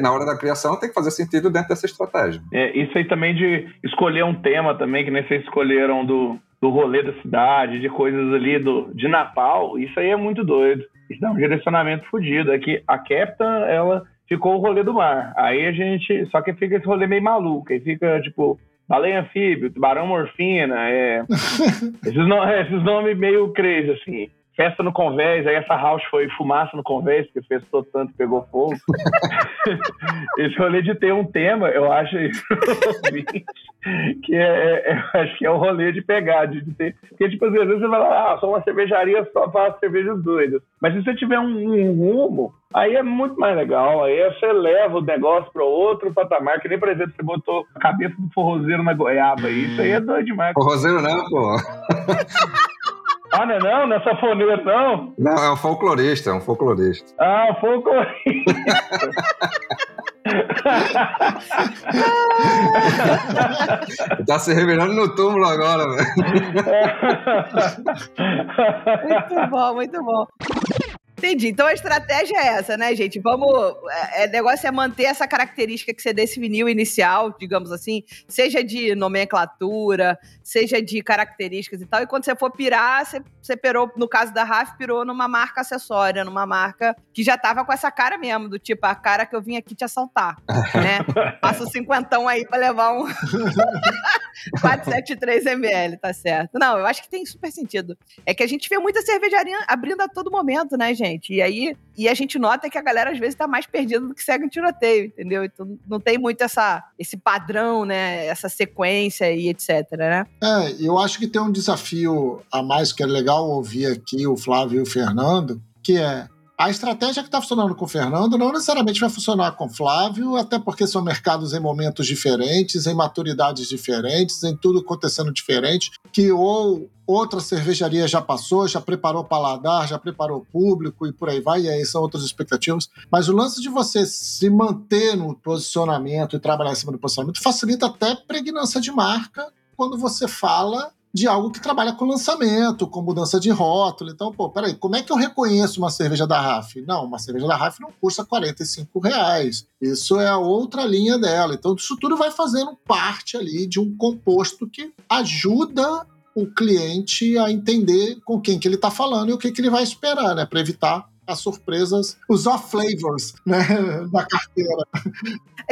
Speaker 2: na hora da criação, tem que fazer sentido dentro dessa estratégia.
Speaker 3: É, isso aí também de escolher um tema também, que nem vocês escolheram do, do rolê da cidade, de coisas ali do, de Natal, isso aí é muito doido. Isso dá um direcionamento fodido. É que a Captain, ela ficou o rolê do mar. Aí a gente. Só que fica esse rolê meio maluco. Aí fica, tipo, baleia anfíbio, tubarão morfina, é. esses, no, esses nomes meio crazy, assim festa no convés, aí essa house foi fumaça no convés, porque festou tanto pegou fogo. Esse rolê de ter um tema, eu acho isso, que é, é, é, acho que é o rolê de pegar, de, ter. Porque, tipo, às vezes você vai lá, ah, sou uma cervejaria só para cervejas doidas. Mas se você tiver um, um, rumo, aí é muito mais legal. Aí você leva o negócio para outro patamar, que nem, por exemplo, você botou a cabeça do forrozeiro na goiaba. Isso aí é doido demais.
Speaker 2: Forrozeiro não, pô.
Speaker 3: Ah, não é não? Não é safoneiro, não?
Speaker 2: Não, é um folclorista, é um folclorista.
Speaker 3: Ah, um folclorista.
Speaker 2: tá se revirando no túmulo agora, velho.
Speaker 1: muito bom, muito bom. Entendi. Então a estratégia é essa, né, gente? Vamos. É, é, negócio é manter essa característica que você definiu inicial, digamos assim, seja de nomenclatura, seja de características e tal. E quando você for pirar, você, você pirou, no caso da RAF, pirou numa marca acessória, numa marca que já tava com essa cara mesmo, do tipo, a cara que eu vim aqui te assaltar, né? Passa o cinquentão aí pra levar um 473ml, tá certo. Não, eu acho que tem super sentido. É que a gente vê muita cervejaria abrindo a todo momento, né, gente? Gente. E aí, e a gente nota que a galera às vezes tá mais perdida do que segue um tiroteio, entendeu? Então não tem muito essa, esse padrão, né? Essa sequência e etc, né?
Speaker 4: É, eu acho que tem um desafio a mais que é legal ouvir aqui o Flávio e o Fernando, que é a estratégia que está funcionando com o Fernando não necessariamente vai funcionar com o Flávio, até porque são mercados em momentos diferentes, em maturidades diferentes, em tudo acontecendo diferente, que ou outra cervejaria já passou, já preparou paladar, já preparou público e por aí vai, e aí são outras expectativas. Mas o lance de você se manter no posicionamento e trabalhar em cima do posicionamento facilita até pregnância de marca quando você fala de algo que trabalha com lançamento, com mudança de rótulo. Então, pô, peraí, como é que eu reconheço uma cerveja da RAF? Não, uma cerveja da RAF não custa 45 reais. Isso é a outra linha dela. Então, isso tudo vai fazendo parte ali de um composto que ajuda o cliente a entender com quem que ele está falando e o que, que ele vai esperar, né? Para evitar as surpresas, os off-flavors né, da carteira.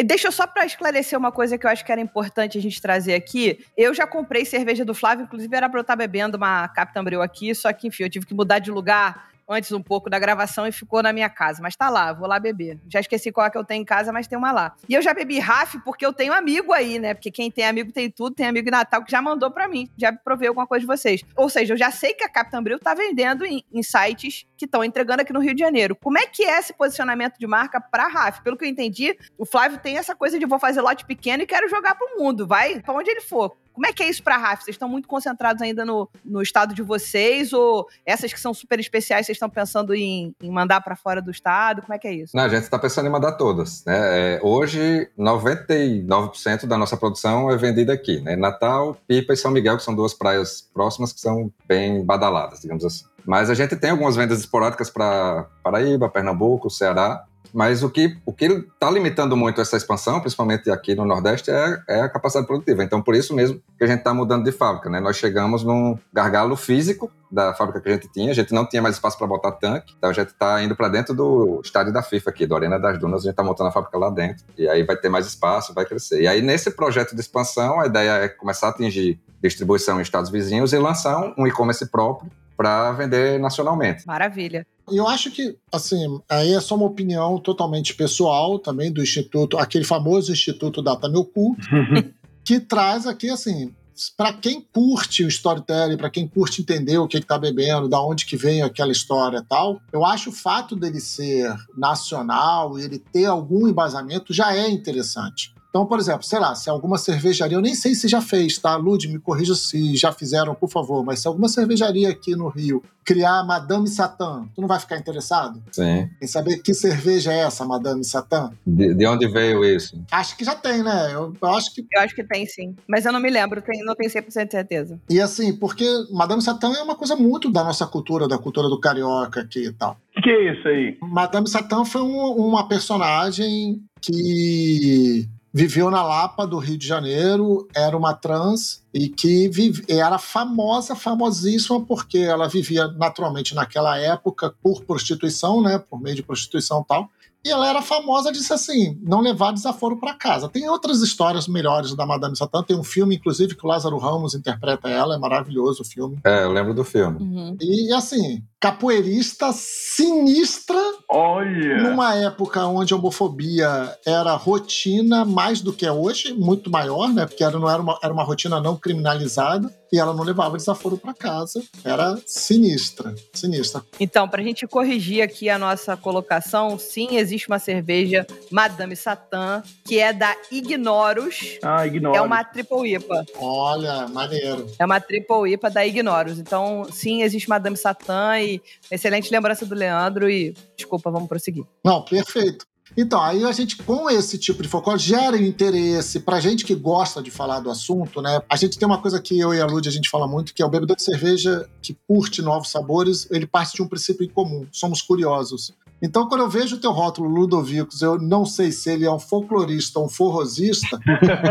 Speaker 1: Deixa só para esclarecer uma coisa que eu acho que era importante a gente trazer aqui. Eu já comprei cerveja do Flávio, inclusive era para eu estar bebendo uma Capitão Bril aqui, só que, enfim, eu tive que mudar de lugar antes um pouco da gravação e ficou na minha casa. Mas tá lá, vou lá beber. Já esqueci qual é que eu tenho em casa, mas tem uma lá. E eu já bebi RAF porque eu tenho amigo aí, né? Porque quem tem amigo tem tudo, tem amigo em Natal que já mandou para mim, já provei alguma coisa de vocês. Ou seja, eu já sei que a Capitã Bril tá vendendo em, em sites que estão entregando aqui no Rio de Janeiro. Como é que é esse posicionamento de marca pra RAF? Pelo que eu entendi, o Flávio tem essa coisa de vou fazer lote pequeno e quero jogar pro mundo. Vai pra onde ele for. Como é que é isso para a RAF? Vocês estão muito concentrados ainda no, no estado de vocês? Ou essas que são super especiais, vocês estão pensando em, em mandar para fora do estado? Como é que é isso?
Speaker 2: Não, a gente está pensando em mandar todas. Né? É, hoje, 99% da nossa produção é vendida aqui. Né? Natal, Pipa e São Miguel, que são duas praias próximas que são bem badaladas, digamos assim. Mas a gente tem algumas vendas esporádicas para Paraíba, Pernambuco, Ceará. Mas o que o que está limitando muito essa expansão, principalmente aqui no Nordeste, é, é, a capacidade produtiva. Então, por isso mesmo que a gente está mudando de fábrica. Né? Nós chegamos num gargalo físico da fábrica que a gente tinha. A gente não tinha mais espaço para botar tanque. Então, a gente está indo para dentro do estádio da FIFA aqui, do Arena das Dunas. A gente está montando a fábrica lá dentro. E aí vai ter mais espaço, vai crescer. E aí, nesse projeto de expansão, a ideia é começar a atingir distribuição em estados vizinhos e lançar um e-commerce próprio para vender nacionalmente.
Speaker 1: Maravilha.
Speaker 4: E eu acho que, assim, aí é só uma opinião totalmente pessoal também do Instituto, aquele famoso Instituto Data Meu Cu, que traz aqui, assim, para quem curte o storytelling, para quem curte entender o que está bebendo, da onde que vem aquela história e tal, eu acho o fato dele ser nacional e ele ter algum embasamento já é interessante. Então, por exemplo, sei lá, se alguma cervejaria, eu nem sei se já fez, tá? Lud, me corrija se já fizeram, por favor, mas se alguma cervejaria aqui no Rio criar Madame Satã, tu não vai ficar interessado?
Speaker 2: Sim.
Speaker 4: Em saber que cerveja é essa, Madame Satã?
Speaker 2: De, de onde veio isso?
Speaker 4: Acho que já tem, né? Eu, eu, acho que.
Speaker 1: Eu acho que tem sim. Mas eu não me lembro, tem, não tenho 100% de certeza.
Speaker 4: E assim, porque Madame Satã é uma coisa muito da nossa cultura, da cultura do carioca aqui e tal.
Speaker 3: O que é isso aí?
Speaker 4: Madame Satã foi um, uma personagem que viveu na Lapa do Rio de Janeiro, era uma trans e que vive, era famosa, famosíssima, porque ela vivia naturalmente naquela época por prostituição, né, por meio de prostituição e tal. E ela era famosa, disse assim, não levar desaforo para casa. Tem outras histórias melhores da Madame Satã. Tem um filme, inclusive, que o Lázaro Ramos interpreta ela. É maravilhoso o filme.
Speaker 2: É, eu lembro do filme.
Speaker 1: Uhum.
Speaker 4: E, assim, capoeirista sinistra.
Speaker 3: Olha!
Speaker 4: Numa época onde a homofobia era rotina mais do que é hoje, muito maior, né? Porque era, não era, uma, era uma rotina não criminalizada. E ela não levava desaforo para casa. Era sinistra, sinistra.
Speaker 1: Então, pra gente corrigir aqui a nossa colocação, sim, existe uma cerveja Madame Satã, que é da Ignoros.
Speaker 3: Ah, ignora.
Speaker 1: É uma triple IPA.
Speaker 4: Olha, maneiro.
Speaker 1: É uma triple IPA da Ignoros. Então, sim, existe Madame Satã e excelente lembrança do Leandro e desculpa, vamos prosseguir.
Speaker 4: Não, perfeito. Então, aí a gente, com esse tipo de folclore, gera interesse pra gente que gosta de falar do assunto, né? A gente tem uma coisa que eu e a Lud a gente fala muito, que é o bebedor de cerveja que curte novos sabores, ele parte de um princípio em comum. Somos curiosos. Então, quando eu vejo o teu rótulo Ludovicos, eu não sei se ele é um folclorista ou um forrosista,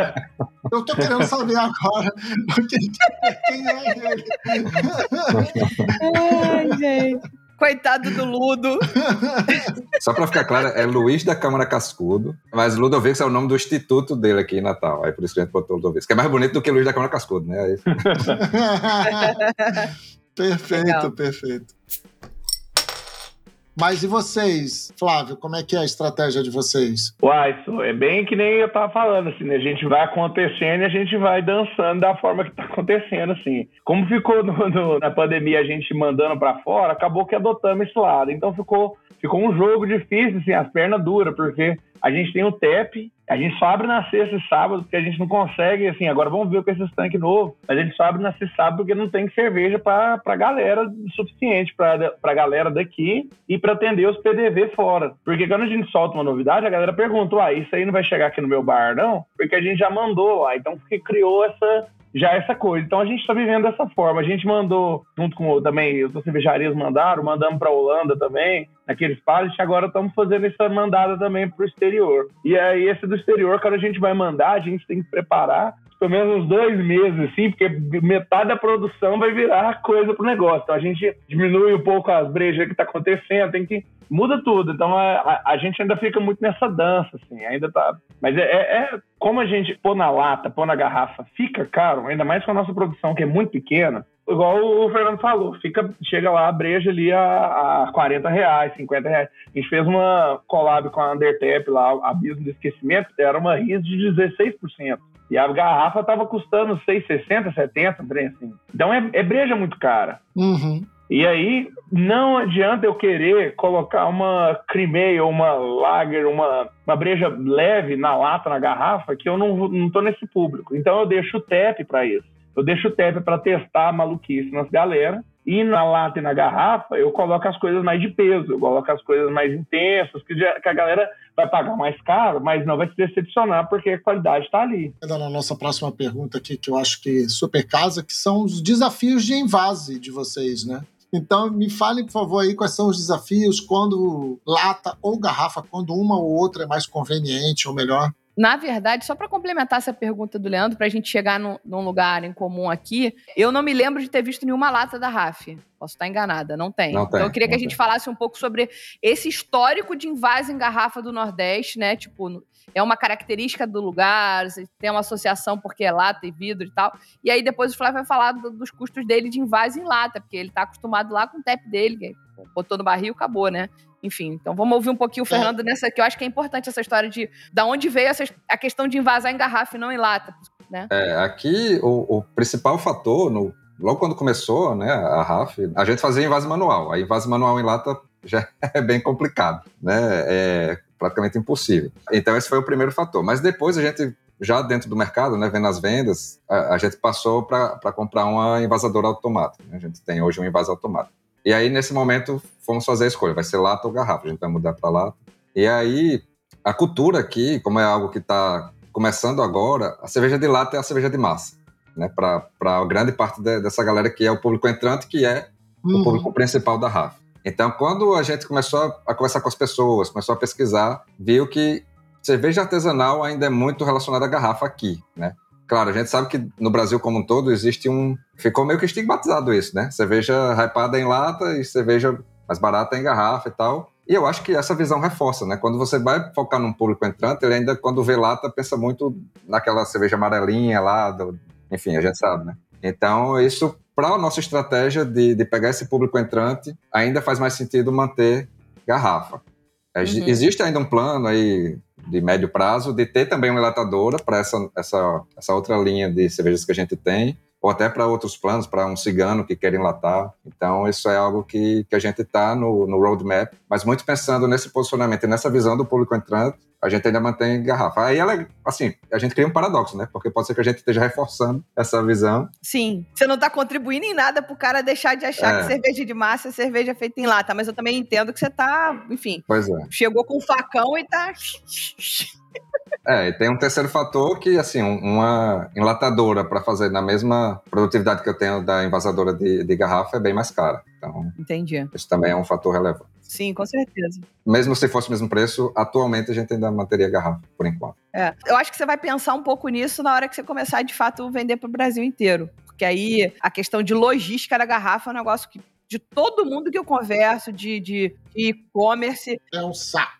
Speaker 4: eu tô querendo saber agora quem, quem é ele.
Speaker 1: Ai, gente. Coitado do Ludo.
Speaker 2: Só pra ficar claro, é Luiz da Câmara Cascudo, mas Ludovix é o nome do instituto dele aqui em Natal. Aí por isso que a gente botou Ludovix, que é mais bonito do que Luiz da Câmara Cascudo, né? Aí-
Speaker 4: perfeito,
Speaker 1: Legal.
Speaker 4: perfeito. Mas e vocês, Flávio, como é que é a estratégia de vocês?
Speaker 3: Uai, é bem que nem eu tava falando, assim, né? A gente vai acontecendo e a gente vai dançando da forma que tá acontecendo, assim. Como ficou no- no- na pandemia a gente mandando pra fora, acabou que adotamos esse lado. Então ficou, ficou um jogo difícil, assim, as pernas duras, porque a gente tem o TEP, a gente só abre na sexta e sábado, porque a gente não consegue, assim, agora vamos ver com esse tanque novo, mas a gente só abre na sexta e sábado porque não tem cerveja pra, pra galera suficiente, pra, pra galera daqui e pra atender os PDV fora. Porque quando a gente solta uma novidade, a galera pergunta, uai, isso aí não vai chegar aqui no meu bar, não? Porque a gente já mandou lá, então criou essa já essa coisa. Então a gente está vivendo dessa forma. A gente mandou, junto com também as cervejarias mandaram, mandamos para Holanda também, naqueles pallets, agora estamos fazendo essa mandada também para o exterior. E aí esse do exterior, quando a gente vai mandar, a gente tem que preparar pelo menos uns dois meses, assim, porque metade da produção vai virar coisa pro negócio. Então a gente diminui um pouco as brejas que tá acontecendo, tem que. Muda tudo. Então a, a- a gente ainda fica muito nessa dança, assim, ainda tá. Mas é, é- é como a gente pôr na lata, pôr na garrafa, fica caro, ainda mais com a nossa produção, que é muito pequena. Igual o Fernando falou, fica, chega lá a breja ali a, a 40 reais, 50 reais. A gente fez uma collab com a Undertap lá, Abismo do Esquecimento, era uma RIS de 16%. E a garrafa tava custando 6,60, 70, um trem assim. Então é, é breja muito cara.
Speaker 4: Uhum.
Speaker 3: E aí não adianta eu querer colocar uma cremeia, uma lager, uma, uma breja leve na lata, na garrafa, que eu não, tô nesse público. Então eu deixo o TEP para isso. Eu deixo o TEP para testar a maluquice nas galera. E na lata e na garrafa, eu coloco as coisas mais de peso, eu coloco as coisas mais intensas, que, já- que a galera vai pagar mais caro, mas não vai se decepcionar porque a qualidade está ali.
Speaker 4: Dar na nossa próxima pergunta aqui, que eu acho que super casa, que são os desafios de envase de vocês, né? Então, me falem, por favor, aí quais são os desafios quando lata ou garrafa, quando uma ou outra é mais conveniente ou melhor.
Speaker 1: Na verdade, só para complementar essa pergunta do Leandro, para a gente chegar num, num lugar em comum aqui, eu não me lembro de ter visto nenhuma lata da RAF. Posso estar enganada, não tem.
Speaker 2: Não tem,
Speaker 1: então eu queria que a gente
Speaker 2: tem.
Speaker 1: falasse um pouco sobre esse histórico de invase em garrafa do Nordeste, né? Tipo, no- é uma característica do lugar, você tem uma associação porque é lata e vidro e tal. E aí depois o Flávio vai falar do- dos custos dele de invase em lata, porque ele tá acostumado lá com o tap dele, que botou no barril, acabou, né? Enfim, então vamos ouvir um pouquinho o Fernando nessa, que eu acho que é importante essa história de da onde veio essa, a questão de invasar em garrafa e não em lata, né?
Speaker 2: É, aqui o, o principal fator, no- logo quando começou né, a RAF, a gente fazia invase manual. A invase manual em lata já é bem complicado, né? É praticamente impossível. Então esse foi o primeiro fator. Mas depois a gente, já dentro do mercado, né, vendo as vendas, a, a gente passou para comprar uma invasadora automática. né? A gente tem hoje um invase automático. E aí, nesse momento, fomos fazer a escolha: vai ser lata ou garrafa? A gente vai mudar para lata. E aí, a cultura aqui, como é algo que está começando agora, a cerveja de lata é a cerveja de massa, né? Para grande parte de- dessa galera que é o público entrante, que é o
Speaker 4: Uhum.
Speaker 2: público principal da RAF. Então, quando a gente começou a, conversar com as pessoas, começou a pesquisar, viu que cerveja artesanal ainda é muito relacionada à garrafa aqui, né? Claro, a gente sabe que no Brasil como um todo existe um. Ficou meio que estigmatizado isso, né? Cerveja hypada em lata e cerveja mais barata em garrafa e tal. E eu acho que essa visão reforça, né? Quando você vai focar num público entrante, ele ainda, quando vê lata, pensa muito naquela cerveja amarelinha lá, do... enfim, a gente sabe, né? Então, isso, para a nossa estratégia de, de pegar esse público entrante, ainda faz mais sentido manter garrafa. É, uhum. Existe ainda um plano aí de médio prazo de ter também uma enlatadora para essa, essa, essa outra linha de cervejas que a gente tem, ou até para outros planos, para um cigano que quer enlatar. Então, isso é algo que, que a gente está no, no roadmap, mas muito pensando nesse posicionamento e nessa visão do público entrante, a gente ainda mantém garrafa. Aí ela, assim, a gente cria um paradoxo, né? Porque pode ser que a gente esteja reforçando essa visão.
Speaker 1: Sim. Você não está contribuindo em nada para o cara deixar de achar é. que cerveja de massa é cerveja feita em lata, mas eu também entendo que você está, enfim.
Speaker 2: Pois é.
Speaker 1: Chegou com um facão e está
Speaker 2: é, e tem um terceiro fator que, assim, uma enlatadora para fazer na mesma produtividade que eu tenho da envasadora de, de garrafa é bem mais cara. Então,
Speaker 1: Entendi.
Speaker 2: Isso também é um fator relevante.
Speaker 1: Sim, com certeza.
Speaker 2: Mesmo se fosse o mesmo preço, atualmente a gente ainda manteria garrafa, por enquanto.
Speaker 1: É, eu acho que você vai pensar um pouco nisso na hora que você começar, de fato, vender para o Brasil inteiro. Porque aí a questão de logística da garrafa é um negócio que de todo mundo que eu converso, de e-commerce.
Speaker 4: É um saco.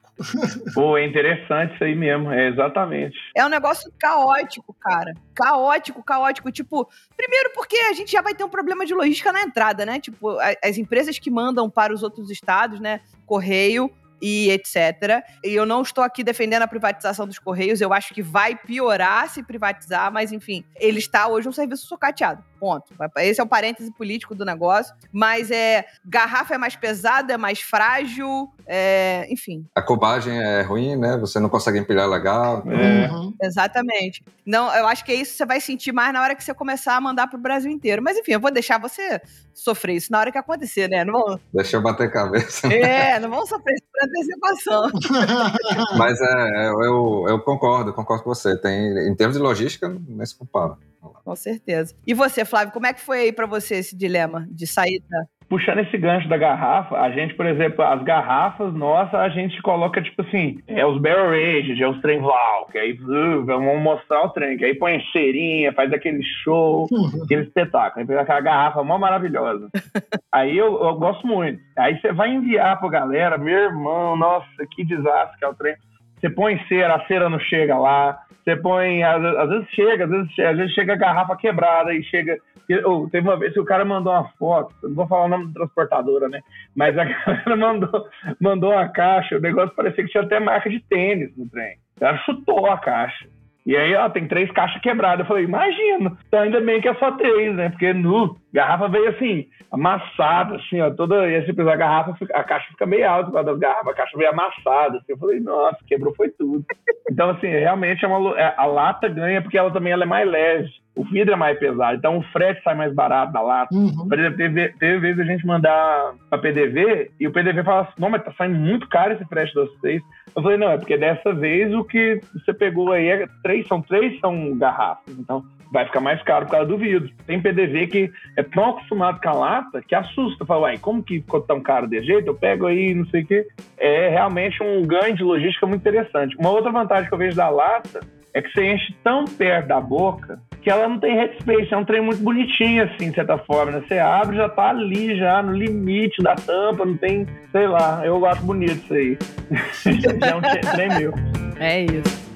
Speaker 3: Pô, é interessante isso aí mesmo, é exatamente.
Speaker 1: É um negócio caótico, cara. Caótico, caótico. Tipo, primeiro porque a gente já vai ter um problema de logística na entrada, né? Tipo, as empresas que mandam para os outros estados, né? Correio, e etc. E eu não estou aqui defendendo a privatização dos Correios, eu acho que vai piorar se privatizar, mas enfim, ele está hoje um serviço socateado. Ponto. Esse é o parêntese político do negócio. Mas é garrafa é mais pesada, é mais frágil, é, enfim.
Speaker 2: A cobagem é ruim, né? Você não consegue empilhar legal.
Speaker 1: É. Uhum. Exatamente. Não, eu acho que é isso que você vai sentir mais na hora que você começar a mandar pro Brasil inteiro. Mas enfim, eu vou deixar você sofrer isso na hora que acontecer, né? Não vou...
Speaker 2: Deixa eu bater cabeça.
Speaker 1: É, não vamos sofrer isso por antecipação.
Speaker 2: Mas é, eu, eu concordo, concordo com você. Tem, em termos de logística, nem se compara.
Speaker 1: Com certeza. E você, Flávio, como é que foi aí para você esse dilema de sair da,
Speaker 3: puxando esse gancho da garrafa, a gente, por exemplo, as garrafas nossa, a gente coloca, tipo assim, é os barrel aged, é os trem que aí uh, vamos mostrar o trem, que aí põe cheirinha, faz aquele show, uhum. aquele espetáculo, aí pega aquela garrafa mó maravilhosa. aí eu, eu gosto muito. Aí você vai enviar pra galera, meu irmão, nossa, que desastre que é o trem. Você põe cera, a cera não chega lá. Você põe, às, às vezes chega, às vezes, às vezes chega a garrafa quebrada e chega Oh, teve uma vez que o cara mandou uma foto, não vou falar o nome da transportadora, né? Mas a galera mandou, mandou uma caixa, o negócio parecia que tinha até marca de tênis no trem. O cara chutou a caixa. E aí, ó, tem três caixas quebradas. Eu falei, imagina. Então, ainda bem que é só três, né? Porque nu, garrafa veio assim, amassada, assim, ó, toda. E assim, a garrafa, a caixa fica meio alta por das garrafas, a caixa veio amassada. Assim, eu falei, nossa, quebrou foi tudo. Então, assim, realmente é uma, é, a lata ganha porque ela também ela é mais leve. O vidro é mais pesado, então o frete sai mais barato da lata. Uhum. Por exemplo, teve, teve vezes a gente mandar pra PDV e o PDV fala assim: não, mas tá saindo muito caro esse frete de vocês. Eu falei: não, é porque dessa vez o que você pegou aí é três, são três são garrafas. Então vai ficar mais caro por causa do vidro. Tem PDV que é tão acostumado com a lata que assusta. Fala, uai, como que ficou tão caro desse jeito? Eu pego aí, não sei o quê. É realmente um ganho de logística muito interessante. Uma outra vantagem que eu vejo da lata é que você enche tão perto da boca que ela não tem headspace. É um trem muito bonitinho, assim, de certa forma. Né? Você abre já tá ali, já no limite da tampa, não tem, sei lá. Eu acho bonito isso aí. é um trem meu.
Speaker 1: É isso.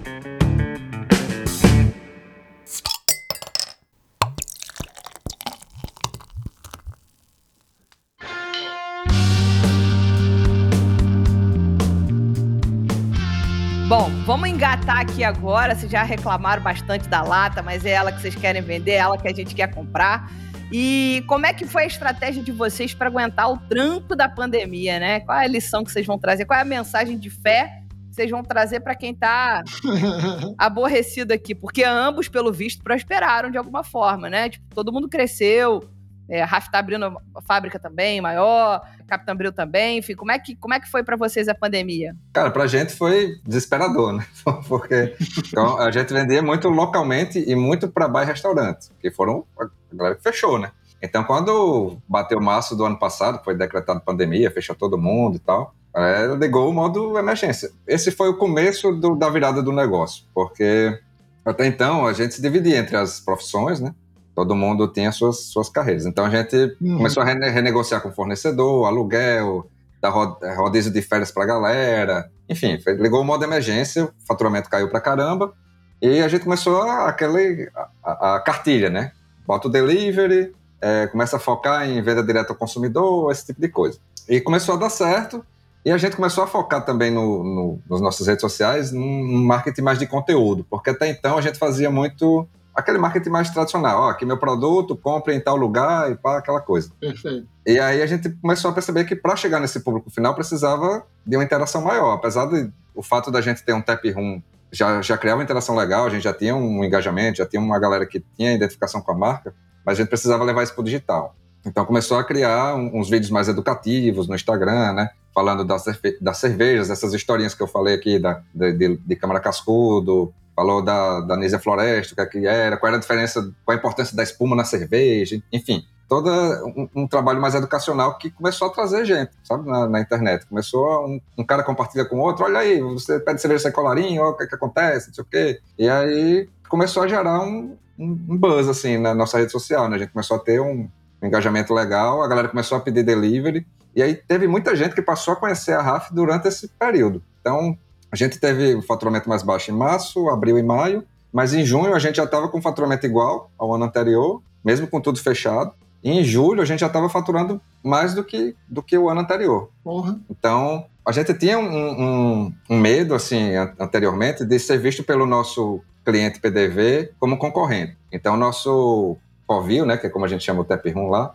Speaker 1: Vamos engatar aqui agora. Vocês já reclamaram bastante da lata, mas é ela que vocês querem vender, é ela que a gente quer comprar. E como é que foi a estratégia de vocês para aguentar o tranco da pandemia, né? Qual é a lição que vocês vão trazer? Qual é a mensagem de fé que vocês vão trazer para quem está aborrecido aqui? Porque ambos, pelo visto, prosperaram de alguma forma, né? Tipo, todo mundo cresceu, é, a RAF está abrindo a fábrica também, maior, Capitão Bril também, enfim, como é que, como é que foi para vocês a pandemia?
Speaker 2: Cara, para gente foi desesperador, né? Porque então, a gente vendia muito localmente e muito para bar e restaurante, que foram a galera que fechou, né? Então, quando bateu março do ano passado, foi decretado pandemia, fechou todo mundo e tal, É, ligou o modo emergência. Esse foi o começo do, da virada do negócio, porque até então a gente se dividia entre as profissões, né? Todo mundo tinha suas, suas carreiras. Então a gente uhum. começou a rene renegociar com o fornecedor, aluguel, dar rodízio de férias para a galera. Enfim, ligou o modo emergência, o faturamento caiu para caramba. E a gente começou a, aquele, a, a cartilha, né? Bota o delivery, é, começa a focar em venda direta ao consumidor, esse tipo de coisa. E começou a dar certo. E a gente começou a focar também no, no, nas nossas redes sociais num marketing mais de conteúdo, porque até então a gente fazia muito aquele marketing mais tradicional. Ó, aqui meu produto, compre em tal lugar e pá, aquela coisa.
Speaker 4: Perfeito.
Speaker 2: E aí a gente começou a perceber que para chegar nesse público final precisava de uma interação maior. Apesar de o fato da gente ter um tap room já, já criava uma interação legal, a gente já tinha um engajamento, já tinha uma galera que tinha identificação com a marca, mas a gente precisava levar isso para o digital. Então começou a criar uns vídeos mais educativos no Instagram, né? Falando das, das cervejas, essas historinhas que eu falei aqui da, de, de, de Câmara Cascudo, falou da, da Nízia Floresta, o que, é que era, qual era a diferença, qual a importância da espuma na cerveja, enfim. Todo um, um trabalho mais educacional que começou a trazer gente, sabe, na, na internet. Começou um, um, cara compartilha com outro, olha aí, você pede cerveja sem colarinho, olha o que, é que acontece, não sei o quê. E aí começou a gerar um, um buzz, assim, na nossa rede social, né? A gente começou a ter um, um engajamento legal, a galera começou a pedir delivery, e aí teve muita gente que passou a conhecer a RAF durante esse período. Então, a gente teve o faturamento mais baixo em março, abril e maio, mas em junho a gente já estava com faturamento igual ao ano anterior, mesmo com tudo fechado. E em julho a gente já estava faturando mais do que, do que o ano anterior.
Speaker 4: Uhum.
Speaker 2: Então, a gente tinha um, um, um, medo, assim, anteriormente, de ser visto pelo nosso cliente PDV como concorrente. Então, nosso Covil, né, que é como a gente chama o Tap Room lá,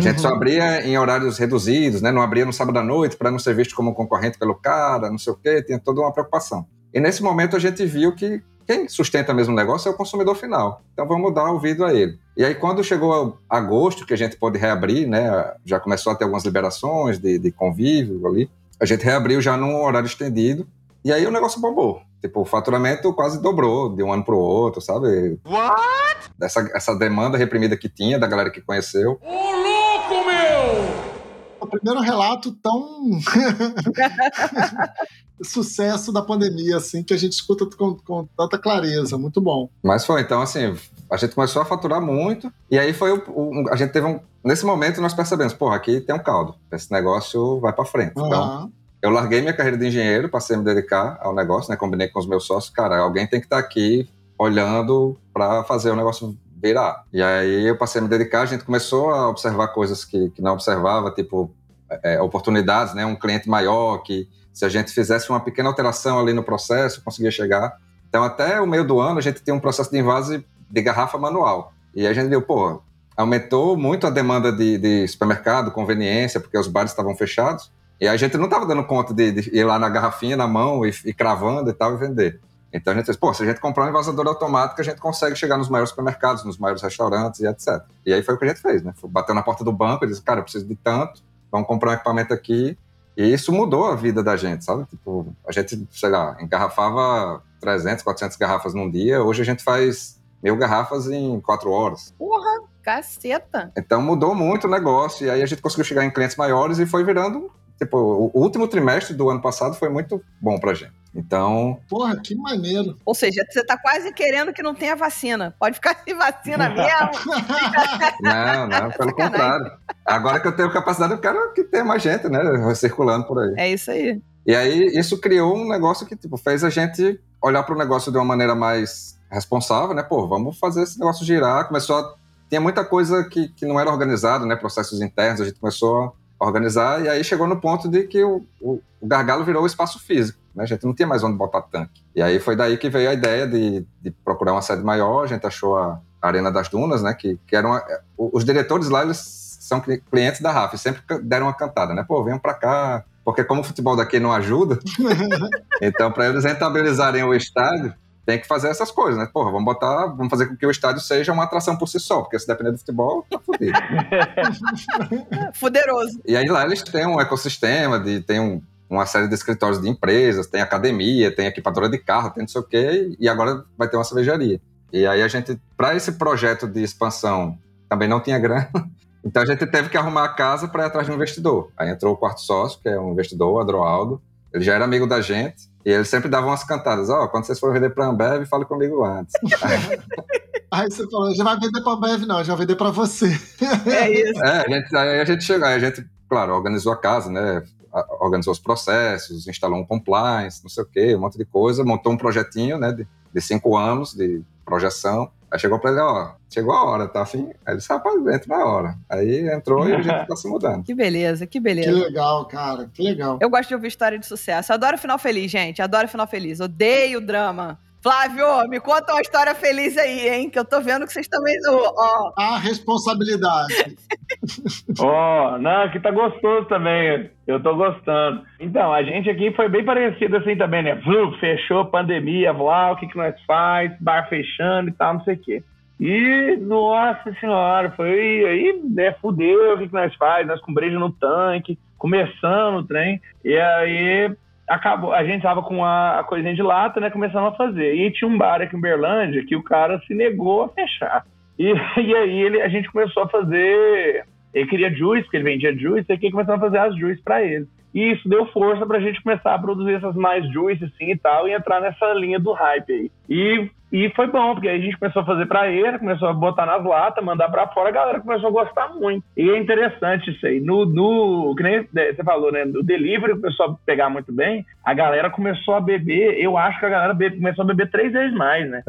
Speaker 2: a gente uhum. só abria em horários reduzidos, né, não abria no sábado à noite para não ser visto como concorrente pelo cara, não sei o quê, tinha toda uma preocupação. E nesse momento a gente viu que quem sustenta mesmo o negócio é o consumidor final. Então vamos dar ouvido a ele. E aí quando chegou agosto, que a gente pôde reabrir, né, já começou a ter algumas liberações de, de convívio ali, a gente reabriu já num horário estendido, e aí o negócio bombou. Tipo, o faturamento quase dobrou de um ano para o outro, sabe?
Speaker 6: What?
Speaker 2: Essa, essa demanda reprimida que tinha da galera que conheceu.
Speaker 4: O primeiro relato tão sucesso da pandemia, assim, que a gente escuta com, com, tanta clareza. Muito bom.
Speaker 2: Mas foi, então, assim, a gente começou a faturar muito, e aí foi o. o a gente teve um. Nesse momento nós percebemos, porra, aqui tem um caldo. Esse negócio vai para frente. Uhum. Então, eu larguei minha carreira de engenheiro, passei a me dedicar ao negócio, né? Combinei com os meus sócios, cara, alguém tem que estar tá aqui olhando para fazer o negócio virar. E aí eu passei a me dedicar, a gente começou a observar coisas que, que não observava, tipo é, oportunidades, né? Um cliente maior que se a gente fizesse uma pequena alteração ali no processo, conseguia chegar. Então até o meio do ano a gente tinha um processo de invase de garrafa manual. E a gente viu, pô, aumentou muito a demanda de, de supermercado, conveniência, porque os bares estavam fechados. E a gente não estava dando conta de, de, ir lá na garrafinha, na mão, e, e, cravando e tal, e vender. Então a gente disse, pô, se a gente comprar um invasador automático, a gente consegue chegar nos maiores supermercados, nos maiores restaurantes e etc. E aí foi o que a gente fez, né? Bateu na porta do banco e disse, cara, eu preciso de tanto, vamos comprar um equipamento aqui. E isso mudou a vida da gente, sabe? Tipo, a gente, sei lá, engarrafava 300, 400 garrafas num dia, hoje a gente faz mil garrafas em quatro horas.
Speaker 1: Porra, caceta!
Speaker 2: Então mudou muito o negócio, e aí a gente conseguiu chegar em clientes maiores e foi virando tipo, o último trimestre do ano passado foi muito bom pra gente. Então.
Speaker 4: Porra, que maneiro.
Speaker 1: Ou seja, você tá quase querendo que não tenha vacina. Pode ficar sem vacina mesmo.
Speaker 2: não, não, pelo contrário. Agora que eu tenho capacidade, eu quero que tenha mais gente, né? Circulando por aí.
Speaker 1: É isso aí.
Speaker 2: E aí, isso criou um negócio que, tipo, fez a gente olhar para o negócio de uma maneira mais responsável, né? Pô, vamos fazer esse negócio girar. Começou a. Tinha muita coisa que, que não era organizado, né? Processos internos, a gente começou a organizar, e aí chegou no ponto de que o, o, o gargalo virou o espaço físico, né? A gente não tinha mais onde botar tanque. E aí foi daí que veio a ideia de, de procurar uma sede maior, a gente achou a Arena das Dunas, né? Que, que eram... Os diretores lá, eles são clientes da RAF, sempre deram uma cantada, né? Pô, venham para cá, porque como o futebol daqui não ajuda, então para eles rentabilizarem o estádio, tem que fazer essas coisas, né? Porra, vamos botar, vamos fazer com que o estádio seja uma atração por si só, porque se depender do futebol, tá fudido.
Speaker 1: Fuderoso.
Speaker 2: E aí lá eles têm um ecossistema, de, tem um, uma série de escritórios de empresas, tem academia, tem equipadora de carro, tem não sei o quê, e agora vai ter uma cervejaria. E aí a gente, para esse projeto de expansão, também não tinha grana, Então a gente teve que arrumar a casa para ir atrás de um investidor. Aí entrou o quarto sócio, que é um investidor, o Adroaldo. Ele já era amigo da gente e ele sempre dava umas cantadas. Ó, oh, quando vocês forem vender para a Ambev, fale comigo antes.
Speaker 4: Aí você falou, já vai vender para a Ambev não, já vai vender para você.
Speaker 1: É isso.
Speaker 2: É, a gente, aí a gente chegou, aí a gente, claro, organizou a casa, né? Organizou os processos, instalou um compliance, não sei o quê, um monte de coisa, montou um projetinho, né? De, de cinco anos de projeção. Aí chegou pra ele, ó, chegou a hora, tá afim? Aí ele disse, rapaz, entra na hora. Aí entrou e a gente tá se mudando.
Speaker 1: Que beleza, que beleza.
Speaker 4: Que legal, cara, que legal.
Speaker 1: Eu gosto de ouvir história de sucesso. Adoro final feliz, gente. Adoro final feliz. Odeio drama. Flávio, me conta uma história feliz aí, hein? Que eu tô vendo que vocês também. Ó.
Speaker 4: A responsabilidade.
Speaker 3: Ó, oh, não, aqui tá gostoso também. Eu tô gostando. Então, a gente aqui foi bem parecido assim também, né? Fechou pandemia, lá, o que, que nós faz? Bar fechando e tal, não sei o quê. E, nossa senhora, foi aí, né, fudeu, o que, que nós faz? Nós com breja no tanque, começando o trem. E aí acabou, a gente tava com a, a coisinha de lata, né? Começando a fazer. E tinha um bar aqui em Berlândia que o cara se negou a fechar. E, e aí ele, a gente começou a fazer. Ele queria juice, porque ele vendia juice, e aqui começou a fazer as juice para ele. E isso deu força pra gente começar a produzir essas mais juice assim e tal, e entrar nessa linha do hype aí. E, e foi bom, porque aí a gente começou a fazer pra ele, começou a botar nas latas, mandar pra fora, a galera começou a gostar muito. E é interessante isso aí. No, no que nem você falou, né? No delivery começou a pegar muito bem, a galera começou a beber, eu acho que a galera bebe, começou a beber três vezes mais, né?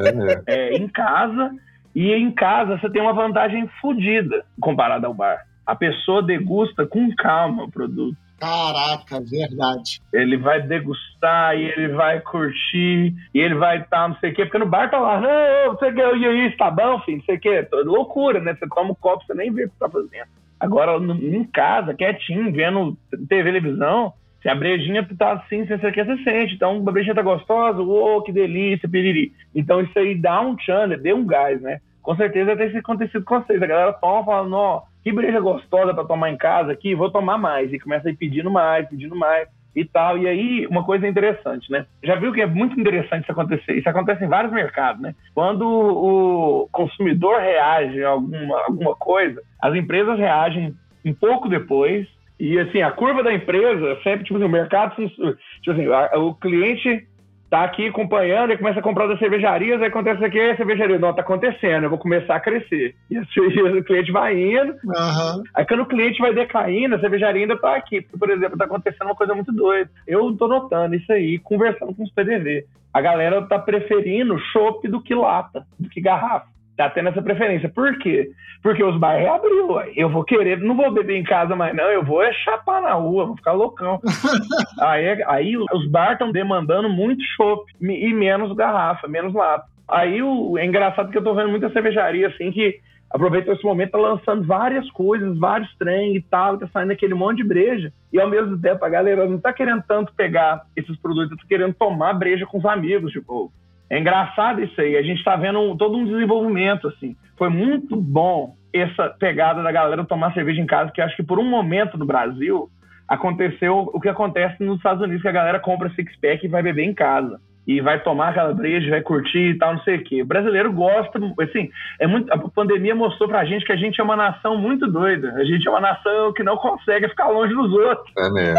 Speaker 3: É, é em casa, e em casa você tem uma vantagem fodida comparada ao bar. A pessoa degusta com calma o produto.
Speaker 4: Caraca, verdade.
Speaker 3: Ele vai degustar e ele vai curtir e ele vai estar, tá, não sei o quê, porque no bar tá lá, não, você quer, e aí, tá bom, filho, não sei o quê. Loucura, né? Você toma um copo, você nem vê o que tá fazendo. Agora, em casa, quietinho, vendo TV, televisão, se a brejinha tá assim, você quer, você sente. Então, a brejinha tá gostosa, oh, que delícia, piriri. Então, isso aí dá um channel, dê um gás, né? Com certeza ter acontecido com vocês. A galera toma falando, ó, que breja gostosa para tomar em casa aqui, vou tomar mais. E começa a ir pedindo mais, pedindo mais e tal. E aí, uma coisa interessante, né? Já viu que é muito interessante isso acontecer? Isso acontece em vários mercados, né? Quando o consumidor reage a alguma, alguma coisa, as empresas reagem um pouco depois. E assim, a curva da empresa, sempre, tipo assim, o mercado, tipo assim, o cliente tá aqui acompanhando e começa a comprar das cervejarias, aí acontece aqui, a cervejaria, não, tá acontecendo, eu vou começar a crescer. E o cliente vai indo, uhum. aí quando o cliente vai decaindo, a cervejaria ainda tá aqui. Porque, por exemplo, tá acontecendo uma coisa muito doida. Eu tô notando isso aí, conversando com os PDV. A galera tá preferindo chopp do que lata, do que garrafa tá tendo essa preferência. Por quê? Porque os bares reabriu. Eu vou querer, não vou beber em casa mais, não. Eu vou é chapar na rua, vou ficar loucão. aí, aí os bares estão demandando muito chopp e menos garrafa, menos lata. Aí o, é engraçado que eu tô vendo muita cervejaria assim que aproveitou esse momento, tá lançando várias coisas, vários trem e tal, tá saindo aquele monte de breja. E ao mesmo tempo a galera não tá querendo tanto pegar esses produtos, tá querendo tomar breja com os amigos, tipo, é engraçado isso aí. A gente está vendo todo um desenvolvimento, assim. Foi muito bom essa pegada da galera tomar cerveja em casa, que acho que por um momento no Brasil aconteceu o que acontece nos Estados Unidos, que a galera compra six-pack e vai beber em casa. E vai tomar aquela breja, vai curtir e tal, não sei o quê. O brasileiro gosta, assim, é muito, a pandemia mostrou pra gente que a gente é uma nação muito doida. A gente é uma nação que não consegue ficar longe dos outros.
Speaker 2: É mesmo.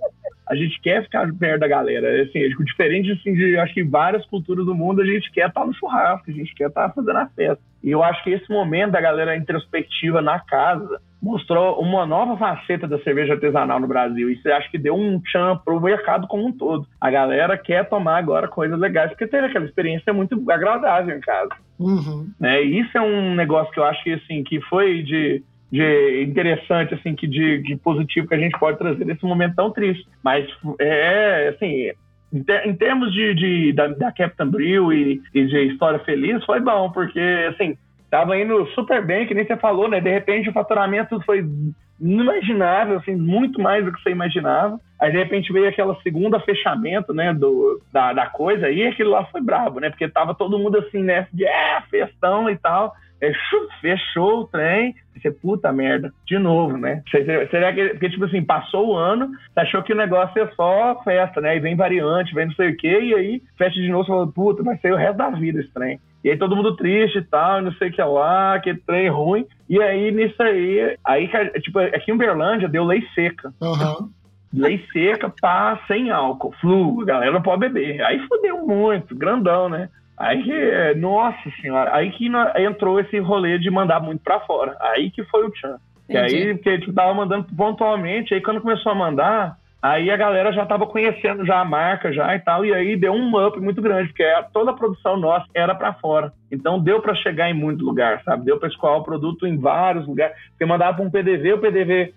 Speaker 3: a gente quer ficar perto da galera. Assim, diferente assim, de acho que várias culturas do mundo, a gente quer estar no churrasco, a gente quer estar fazendo a festa. E eu acho que esse momento da galera introspectiva na casa mostrou uma nova faceta da cerveja artesanal no Brasil. Isso acho que deu um tchan pro mercado como um todo. A galera quer tomar agora coisas legais, porque teve aquela experiência muito agradável em casa.
Speaker 4: Uhum.
Speaker 3: É, e isso é um negócio que eu acho que, assim, que foi de de interessante, assim, que de, de, positivo que a gente pode trazer nesse momento tão triste. Mas, é, assim, em, ter, em termos de, de da, da, Captain Brill e, e, de história feliz, foi bom, porque, assim, tava indo super bem, que nem você falou, né? De repente o faturamento foi inimaginável, assim, muito mais do que você imaginava. Aí, de repente, veio aquela segunda fechamento, né, do, da, da coisa, e aquilo lá foi brabo, né? Porque tava todo mundo assim, né, de, é, festão e tal. É, fechou o trem, você, puta merda, de novo, né? Será que, porque, tipo assim, passou o ano, você achou que o negócio é só festa, né? E vem variante, vem não sei o quê, e aí fecha de novo, você fala, puta, vai ser o resto da vida esse trem. E aí todo mundo triste e tal, não sei o que lá, que trem ruim. E aí, nisso aí, aí, tipo, aqui em Uberlândia deu lei seca.
Speaker 4: Aham.
Speaker 3: Lei seca, pá, sem álcool, flu, a galera não pode beber. Aí fudeu muito, grandão, né? Aí que, nossa senhora, aí que entrou esse rolê de mandar muito pra fora. Aí que foi o tchan. E aí, porque tipo, tava mandando pontualmente, aí quando começou a mandar, aí a galera já tava conhecendo já a marca já e tal, e aí deu um up muito grande, porque a- toda a produção nossa era pra fora. Então deu pra chegar em muito lugar, sabe? Deu pra escoar o produto em vários lugares. Porque mandava pra um PDV, o PDV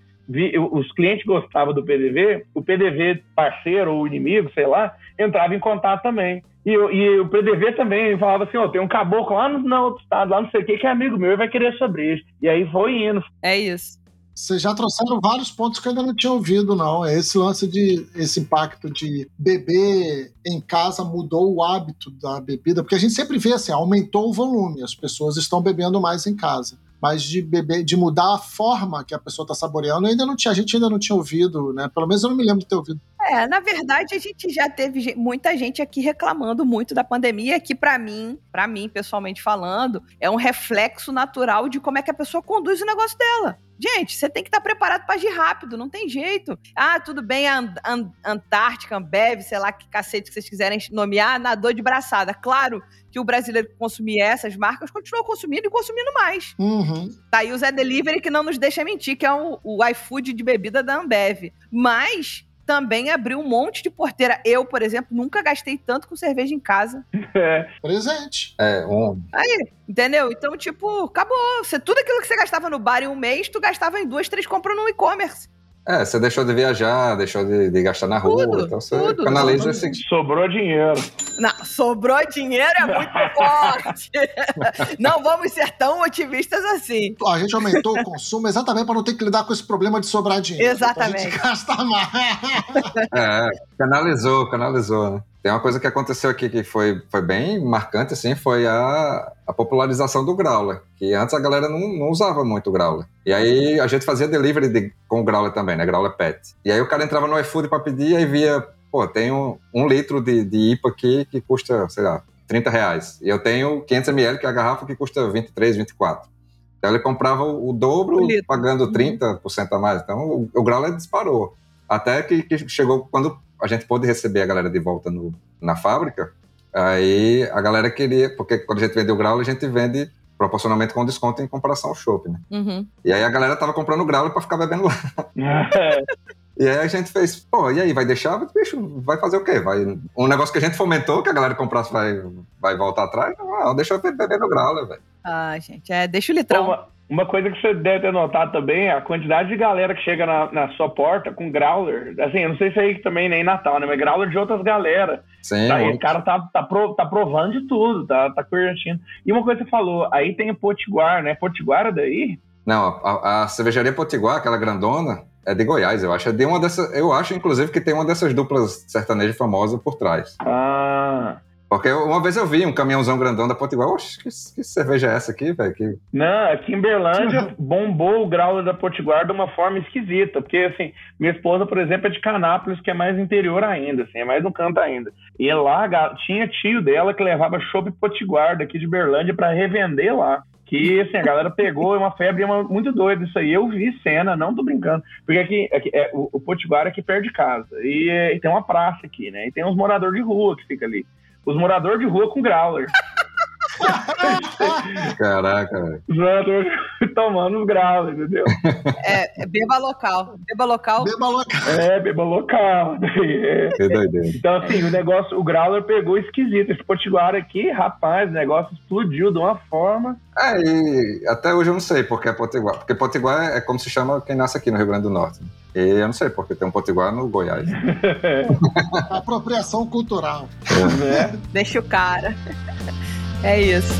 Speaker 3: os clientes gostavam do PDV, o PDV parceiro ou inimigo, sei lá, entrava em contato também. E, o- e o PDV também falava assim, ó, tem um caboclo lá no, no outro estado, lá não sei o que, que é amigo meu e vai querer sobre isso. E aí foi indo.
Speaker 1: É isso.
Speaker 4: Vocês já trouxeram vários pontos que eu ainda não tinha ouvido, não. É esse lance de. esse impacto de beber em casa mudou o hábito da bebida, porque a gente sempre vê assim, aumentou o volume, as pessoas estão bebendo mais em casa. Mas de beber, de mudar a forma que a pessoa está saboreando, ainda não tinha, a gente ainda não tinha ouvido, né? Pelo menos eu não me lembro de ter ouvido.
Speaker 1: É, na verdade, a gente já teve muita gente aqui reclamando muito da pandemia, que pra mim, pra mim, pessoalmente falando, é um reflexo natural de como é que a pessoa conduz o negócio dela. Gente, você tem que estar preparado pra agir rápido, não tem jeito. Ah, tudo bem, a An- An- Antártica, Ambev, sei lá que cacete que vocês quiserem nomear, nadou de braçada. Claro que o brasileiro que consumia essas marcas continuou consumindo e consumindo mais.
Speaker 4: Uhum.
Speaker 1: Tá aí o Zé Delivery que não nos deixa mentir, que é o, o iFood de bebida da Ambev. Mas também abriu um monte de porteira. Eu, por exemplo, nunca gastei tanto com cerveja em casa.
Speaker 3: É,
Speaker 4: Presente.
Speaker 2: É, um,
Speaker 1: Entendeu? Então, tipo, acabou. Você, tudo aquilo que você gastava no bar em um mês, tu gastava em duas, três compras no e-commerce.
Speaker 2: É, você deixou de viajar, deixou de, de gastar na rua,
Speaker 1: Tudo,
Speaker 2: então você
Speaker 1: tudo.
Speaker 2: canaliza esse.
Speaker 3: sobrou dinheiro.
Speaker 1: Não, sobrou dinheiro é muito forte. não vamos ser tão otimistas assim.
Speaker 4: A gente aumentou o consumo exatamente para não ter que lidar com esse problema de sobrar dinheiro.
Speaker 1: Exatamente.
Speaker 4: Pra gente gastar mais.
Speaker 2: É, canalizou, canalizou, né? Tem uma coisa que aconteceu aqui que foi, foi bem marcante, assim, foi a, a popularização do Growler, que antes a galera não, não usava muito o Growler. E aí a gente fazia delivery de- com o Growler também, né? Growler Pet. E aí o cara entrava no iFood para pedir e via, pô, tem um, um litro de, de IPA aqui que custa, sei lá, 30 reais. E eu tenho 500 ml, que é a garrafa que custa 23, 24. Então ele comprava o, dobro,
Speaker 1: O
Speaker 2: pagando
Speaker 1: Uhum.
Speaker 2: 30% a mais. Então o, o Growler disparou. Até que, que chegou quando a gente pôde receber a galera de volta no, na fábrica. Aí a galera queria, porque quando a gente vende o Growler, a gente vende proporcionalmente com desconto em comparação ao shopping, né?
Speaker 1: Uhum. E
Speaker 2: aí a galera tava comprando o Growler pra ficar bebendo lá. E aí a gente fez, pô, e aí, vai deixar? Bicho, vai fazer o quê? Vai... Um negócio que a gente fomentou, que a galera comprasse vai, vai voltar atrás? Não, deixa eu beber no Growler, velho.
Speaker 1: Ah, gente, é, deixa o litrão.
Speaker 3: Uma, uma coisa que você deve ter notado também é a quantidade de galera que chega na, na sua porta com growler. Assim, eu não sei se é aí também nem Natal, né? Mas growler de outras galera.
Speaker 2: Sim,
Speaker 3: Tá, e
Speaker 2: muito.
Speaker 3: o cara tá, tá, pro- tá provando de tudo, tá, tá curtindo. E uma coisa que você falou, aí tem o Potiguar, né? Potiguar é daí?
Speaker 2: Não, a, a cervejaria Potiguar, aquela grandona, é de Goiás, eu acho. É de uma dessas, eu acho, inclusive, que tem uma dessas duplas sertanejas famosas por trás.
Speaker 3: Ah.
Speaker 2: Porque uma vez eu vi um caminhãozão grandão da Potiguar, oxe, que, que cerveja é essa aqui, velho? Que...
Speaker 3: Não, aqui em Berlândia bombou o growler da Potiguar de uma forma esquisita, porque assim, minha esposa, por exemplo, é de Canápolis, que é mais interior ainda, assim, é mais no canto ainda. E lá tinha tio dela que levava chopp Potiguar daqui de Berlândia para revender lá. Que assim, a galera pegou, é uma febre uma- muito doida isso aí. Eu vi cena, não tô brincando. Porque aqui, aqui é, o, o Potiguar é aqui perto de casa. E, é, e tem uma praça aqui, né? E tem uns moradores de rua que fica ali. Os moradores de rua com growler.
Speaker 2: Caraca, velho.
Speaker 3: Os moradores tomando os growler, entendeu?
Speaker 1: É, é beba local. Beba local.
Speaker 4: Beba louca.
Speaker 3: É, beba local. É.
Speaker 2: Que doideira.
Speaker 3: Então, assim, o negócio, o Growler pegou esquisito. Esse potiguar aqui, rapaz, o negócio explodiu de uma forma.
Speaker 2: É, e até hoje eu não sei porque é Potiguar. Porque Potiguar é como se chama quem nasce aqui no Rio Grande do Norte. E eu não sei porque tem um Potiguar no Goiás.
Speaker 4: Apropriação cultural.
Speaker 3: né?
Speaker 1: Deixa o cara. É isso.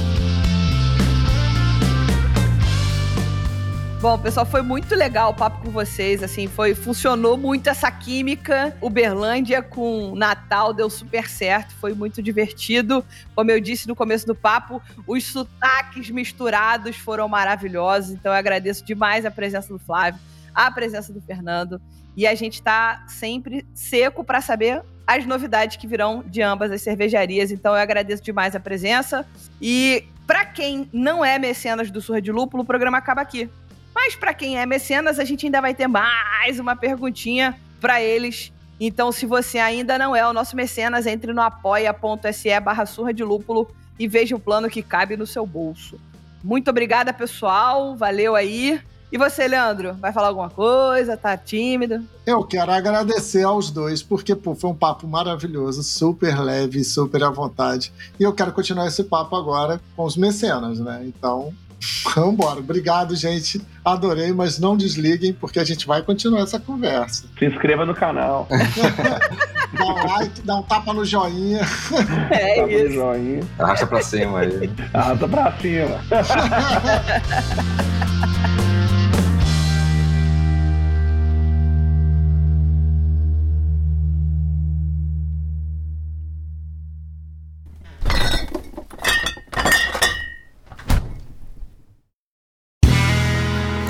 Speaker 1: Bom, pessoal, foi muito legal o papo com vocês, assim, foi funcionou muito essa química. Uberlândia com Natal deu super certo, foi muito divertido. Como eu disse no começo do papo, os sotaques misturados foram maravilhosos, então eu agradeço demais a presença do Flávio, a presença do Fernando, e a gente tá sempre seco para saber as novidades que virão de ambas as cervejarias. Então eu agradeço demais a presença. E para quem não é mecenas do Surra de Lúpulo, o programa acaba aqui. Mas para quem é mecenas, a gente ainda vai ter mais uma perguntinha para eles. Então, se você ainda não é o nosso mecenas, entre no apoia.se barra surra de lúpulo e veja o plano que cabe no seu bolso. Muito obrigada, pessoal. Valeu aí. E você, Leandro, vai falar alguma coisa? Tá tímido?
Speaker 4: Eu quero agradecer aos dois, porque pô, foi um papo maravilhoso, super leve, super à vontade. E eu quero continuar esse papo agora com os mecenas, né? Então, Vambora. Obrigado, gente. Adorei, mas não desliguem, porque a gente vai continuar essa conversa.
Speaker 3: Se inscreva no canal.
Speaker 4: dá um like, dá um tapa no joinha.
Speaker 1: É
Speaker 3: tapa
Speaker 1: isso.
Speaker 3: no joinha.
Speaker 2: Arrasta pra cima aí.
Speaker 3: Arrasta pra cima.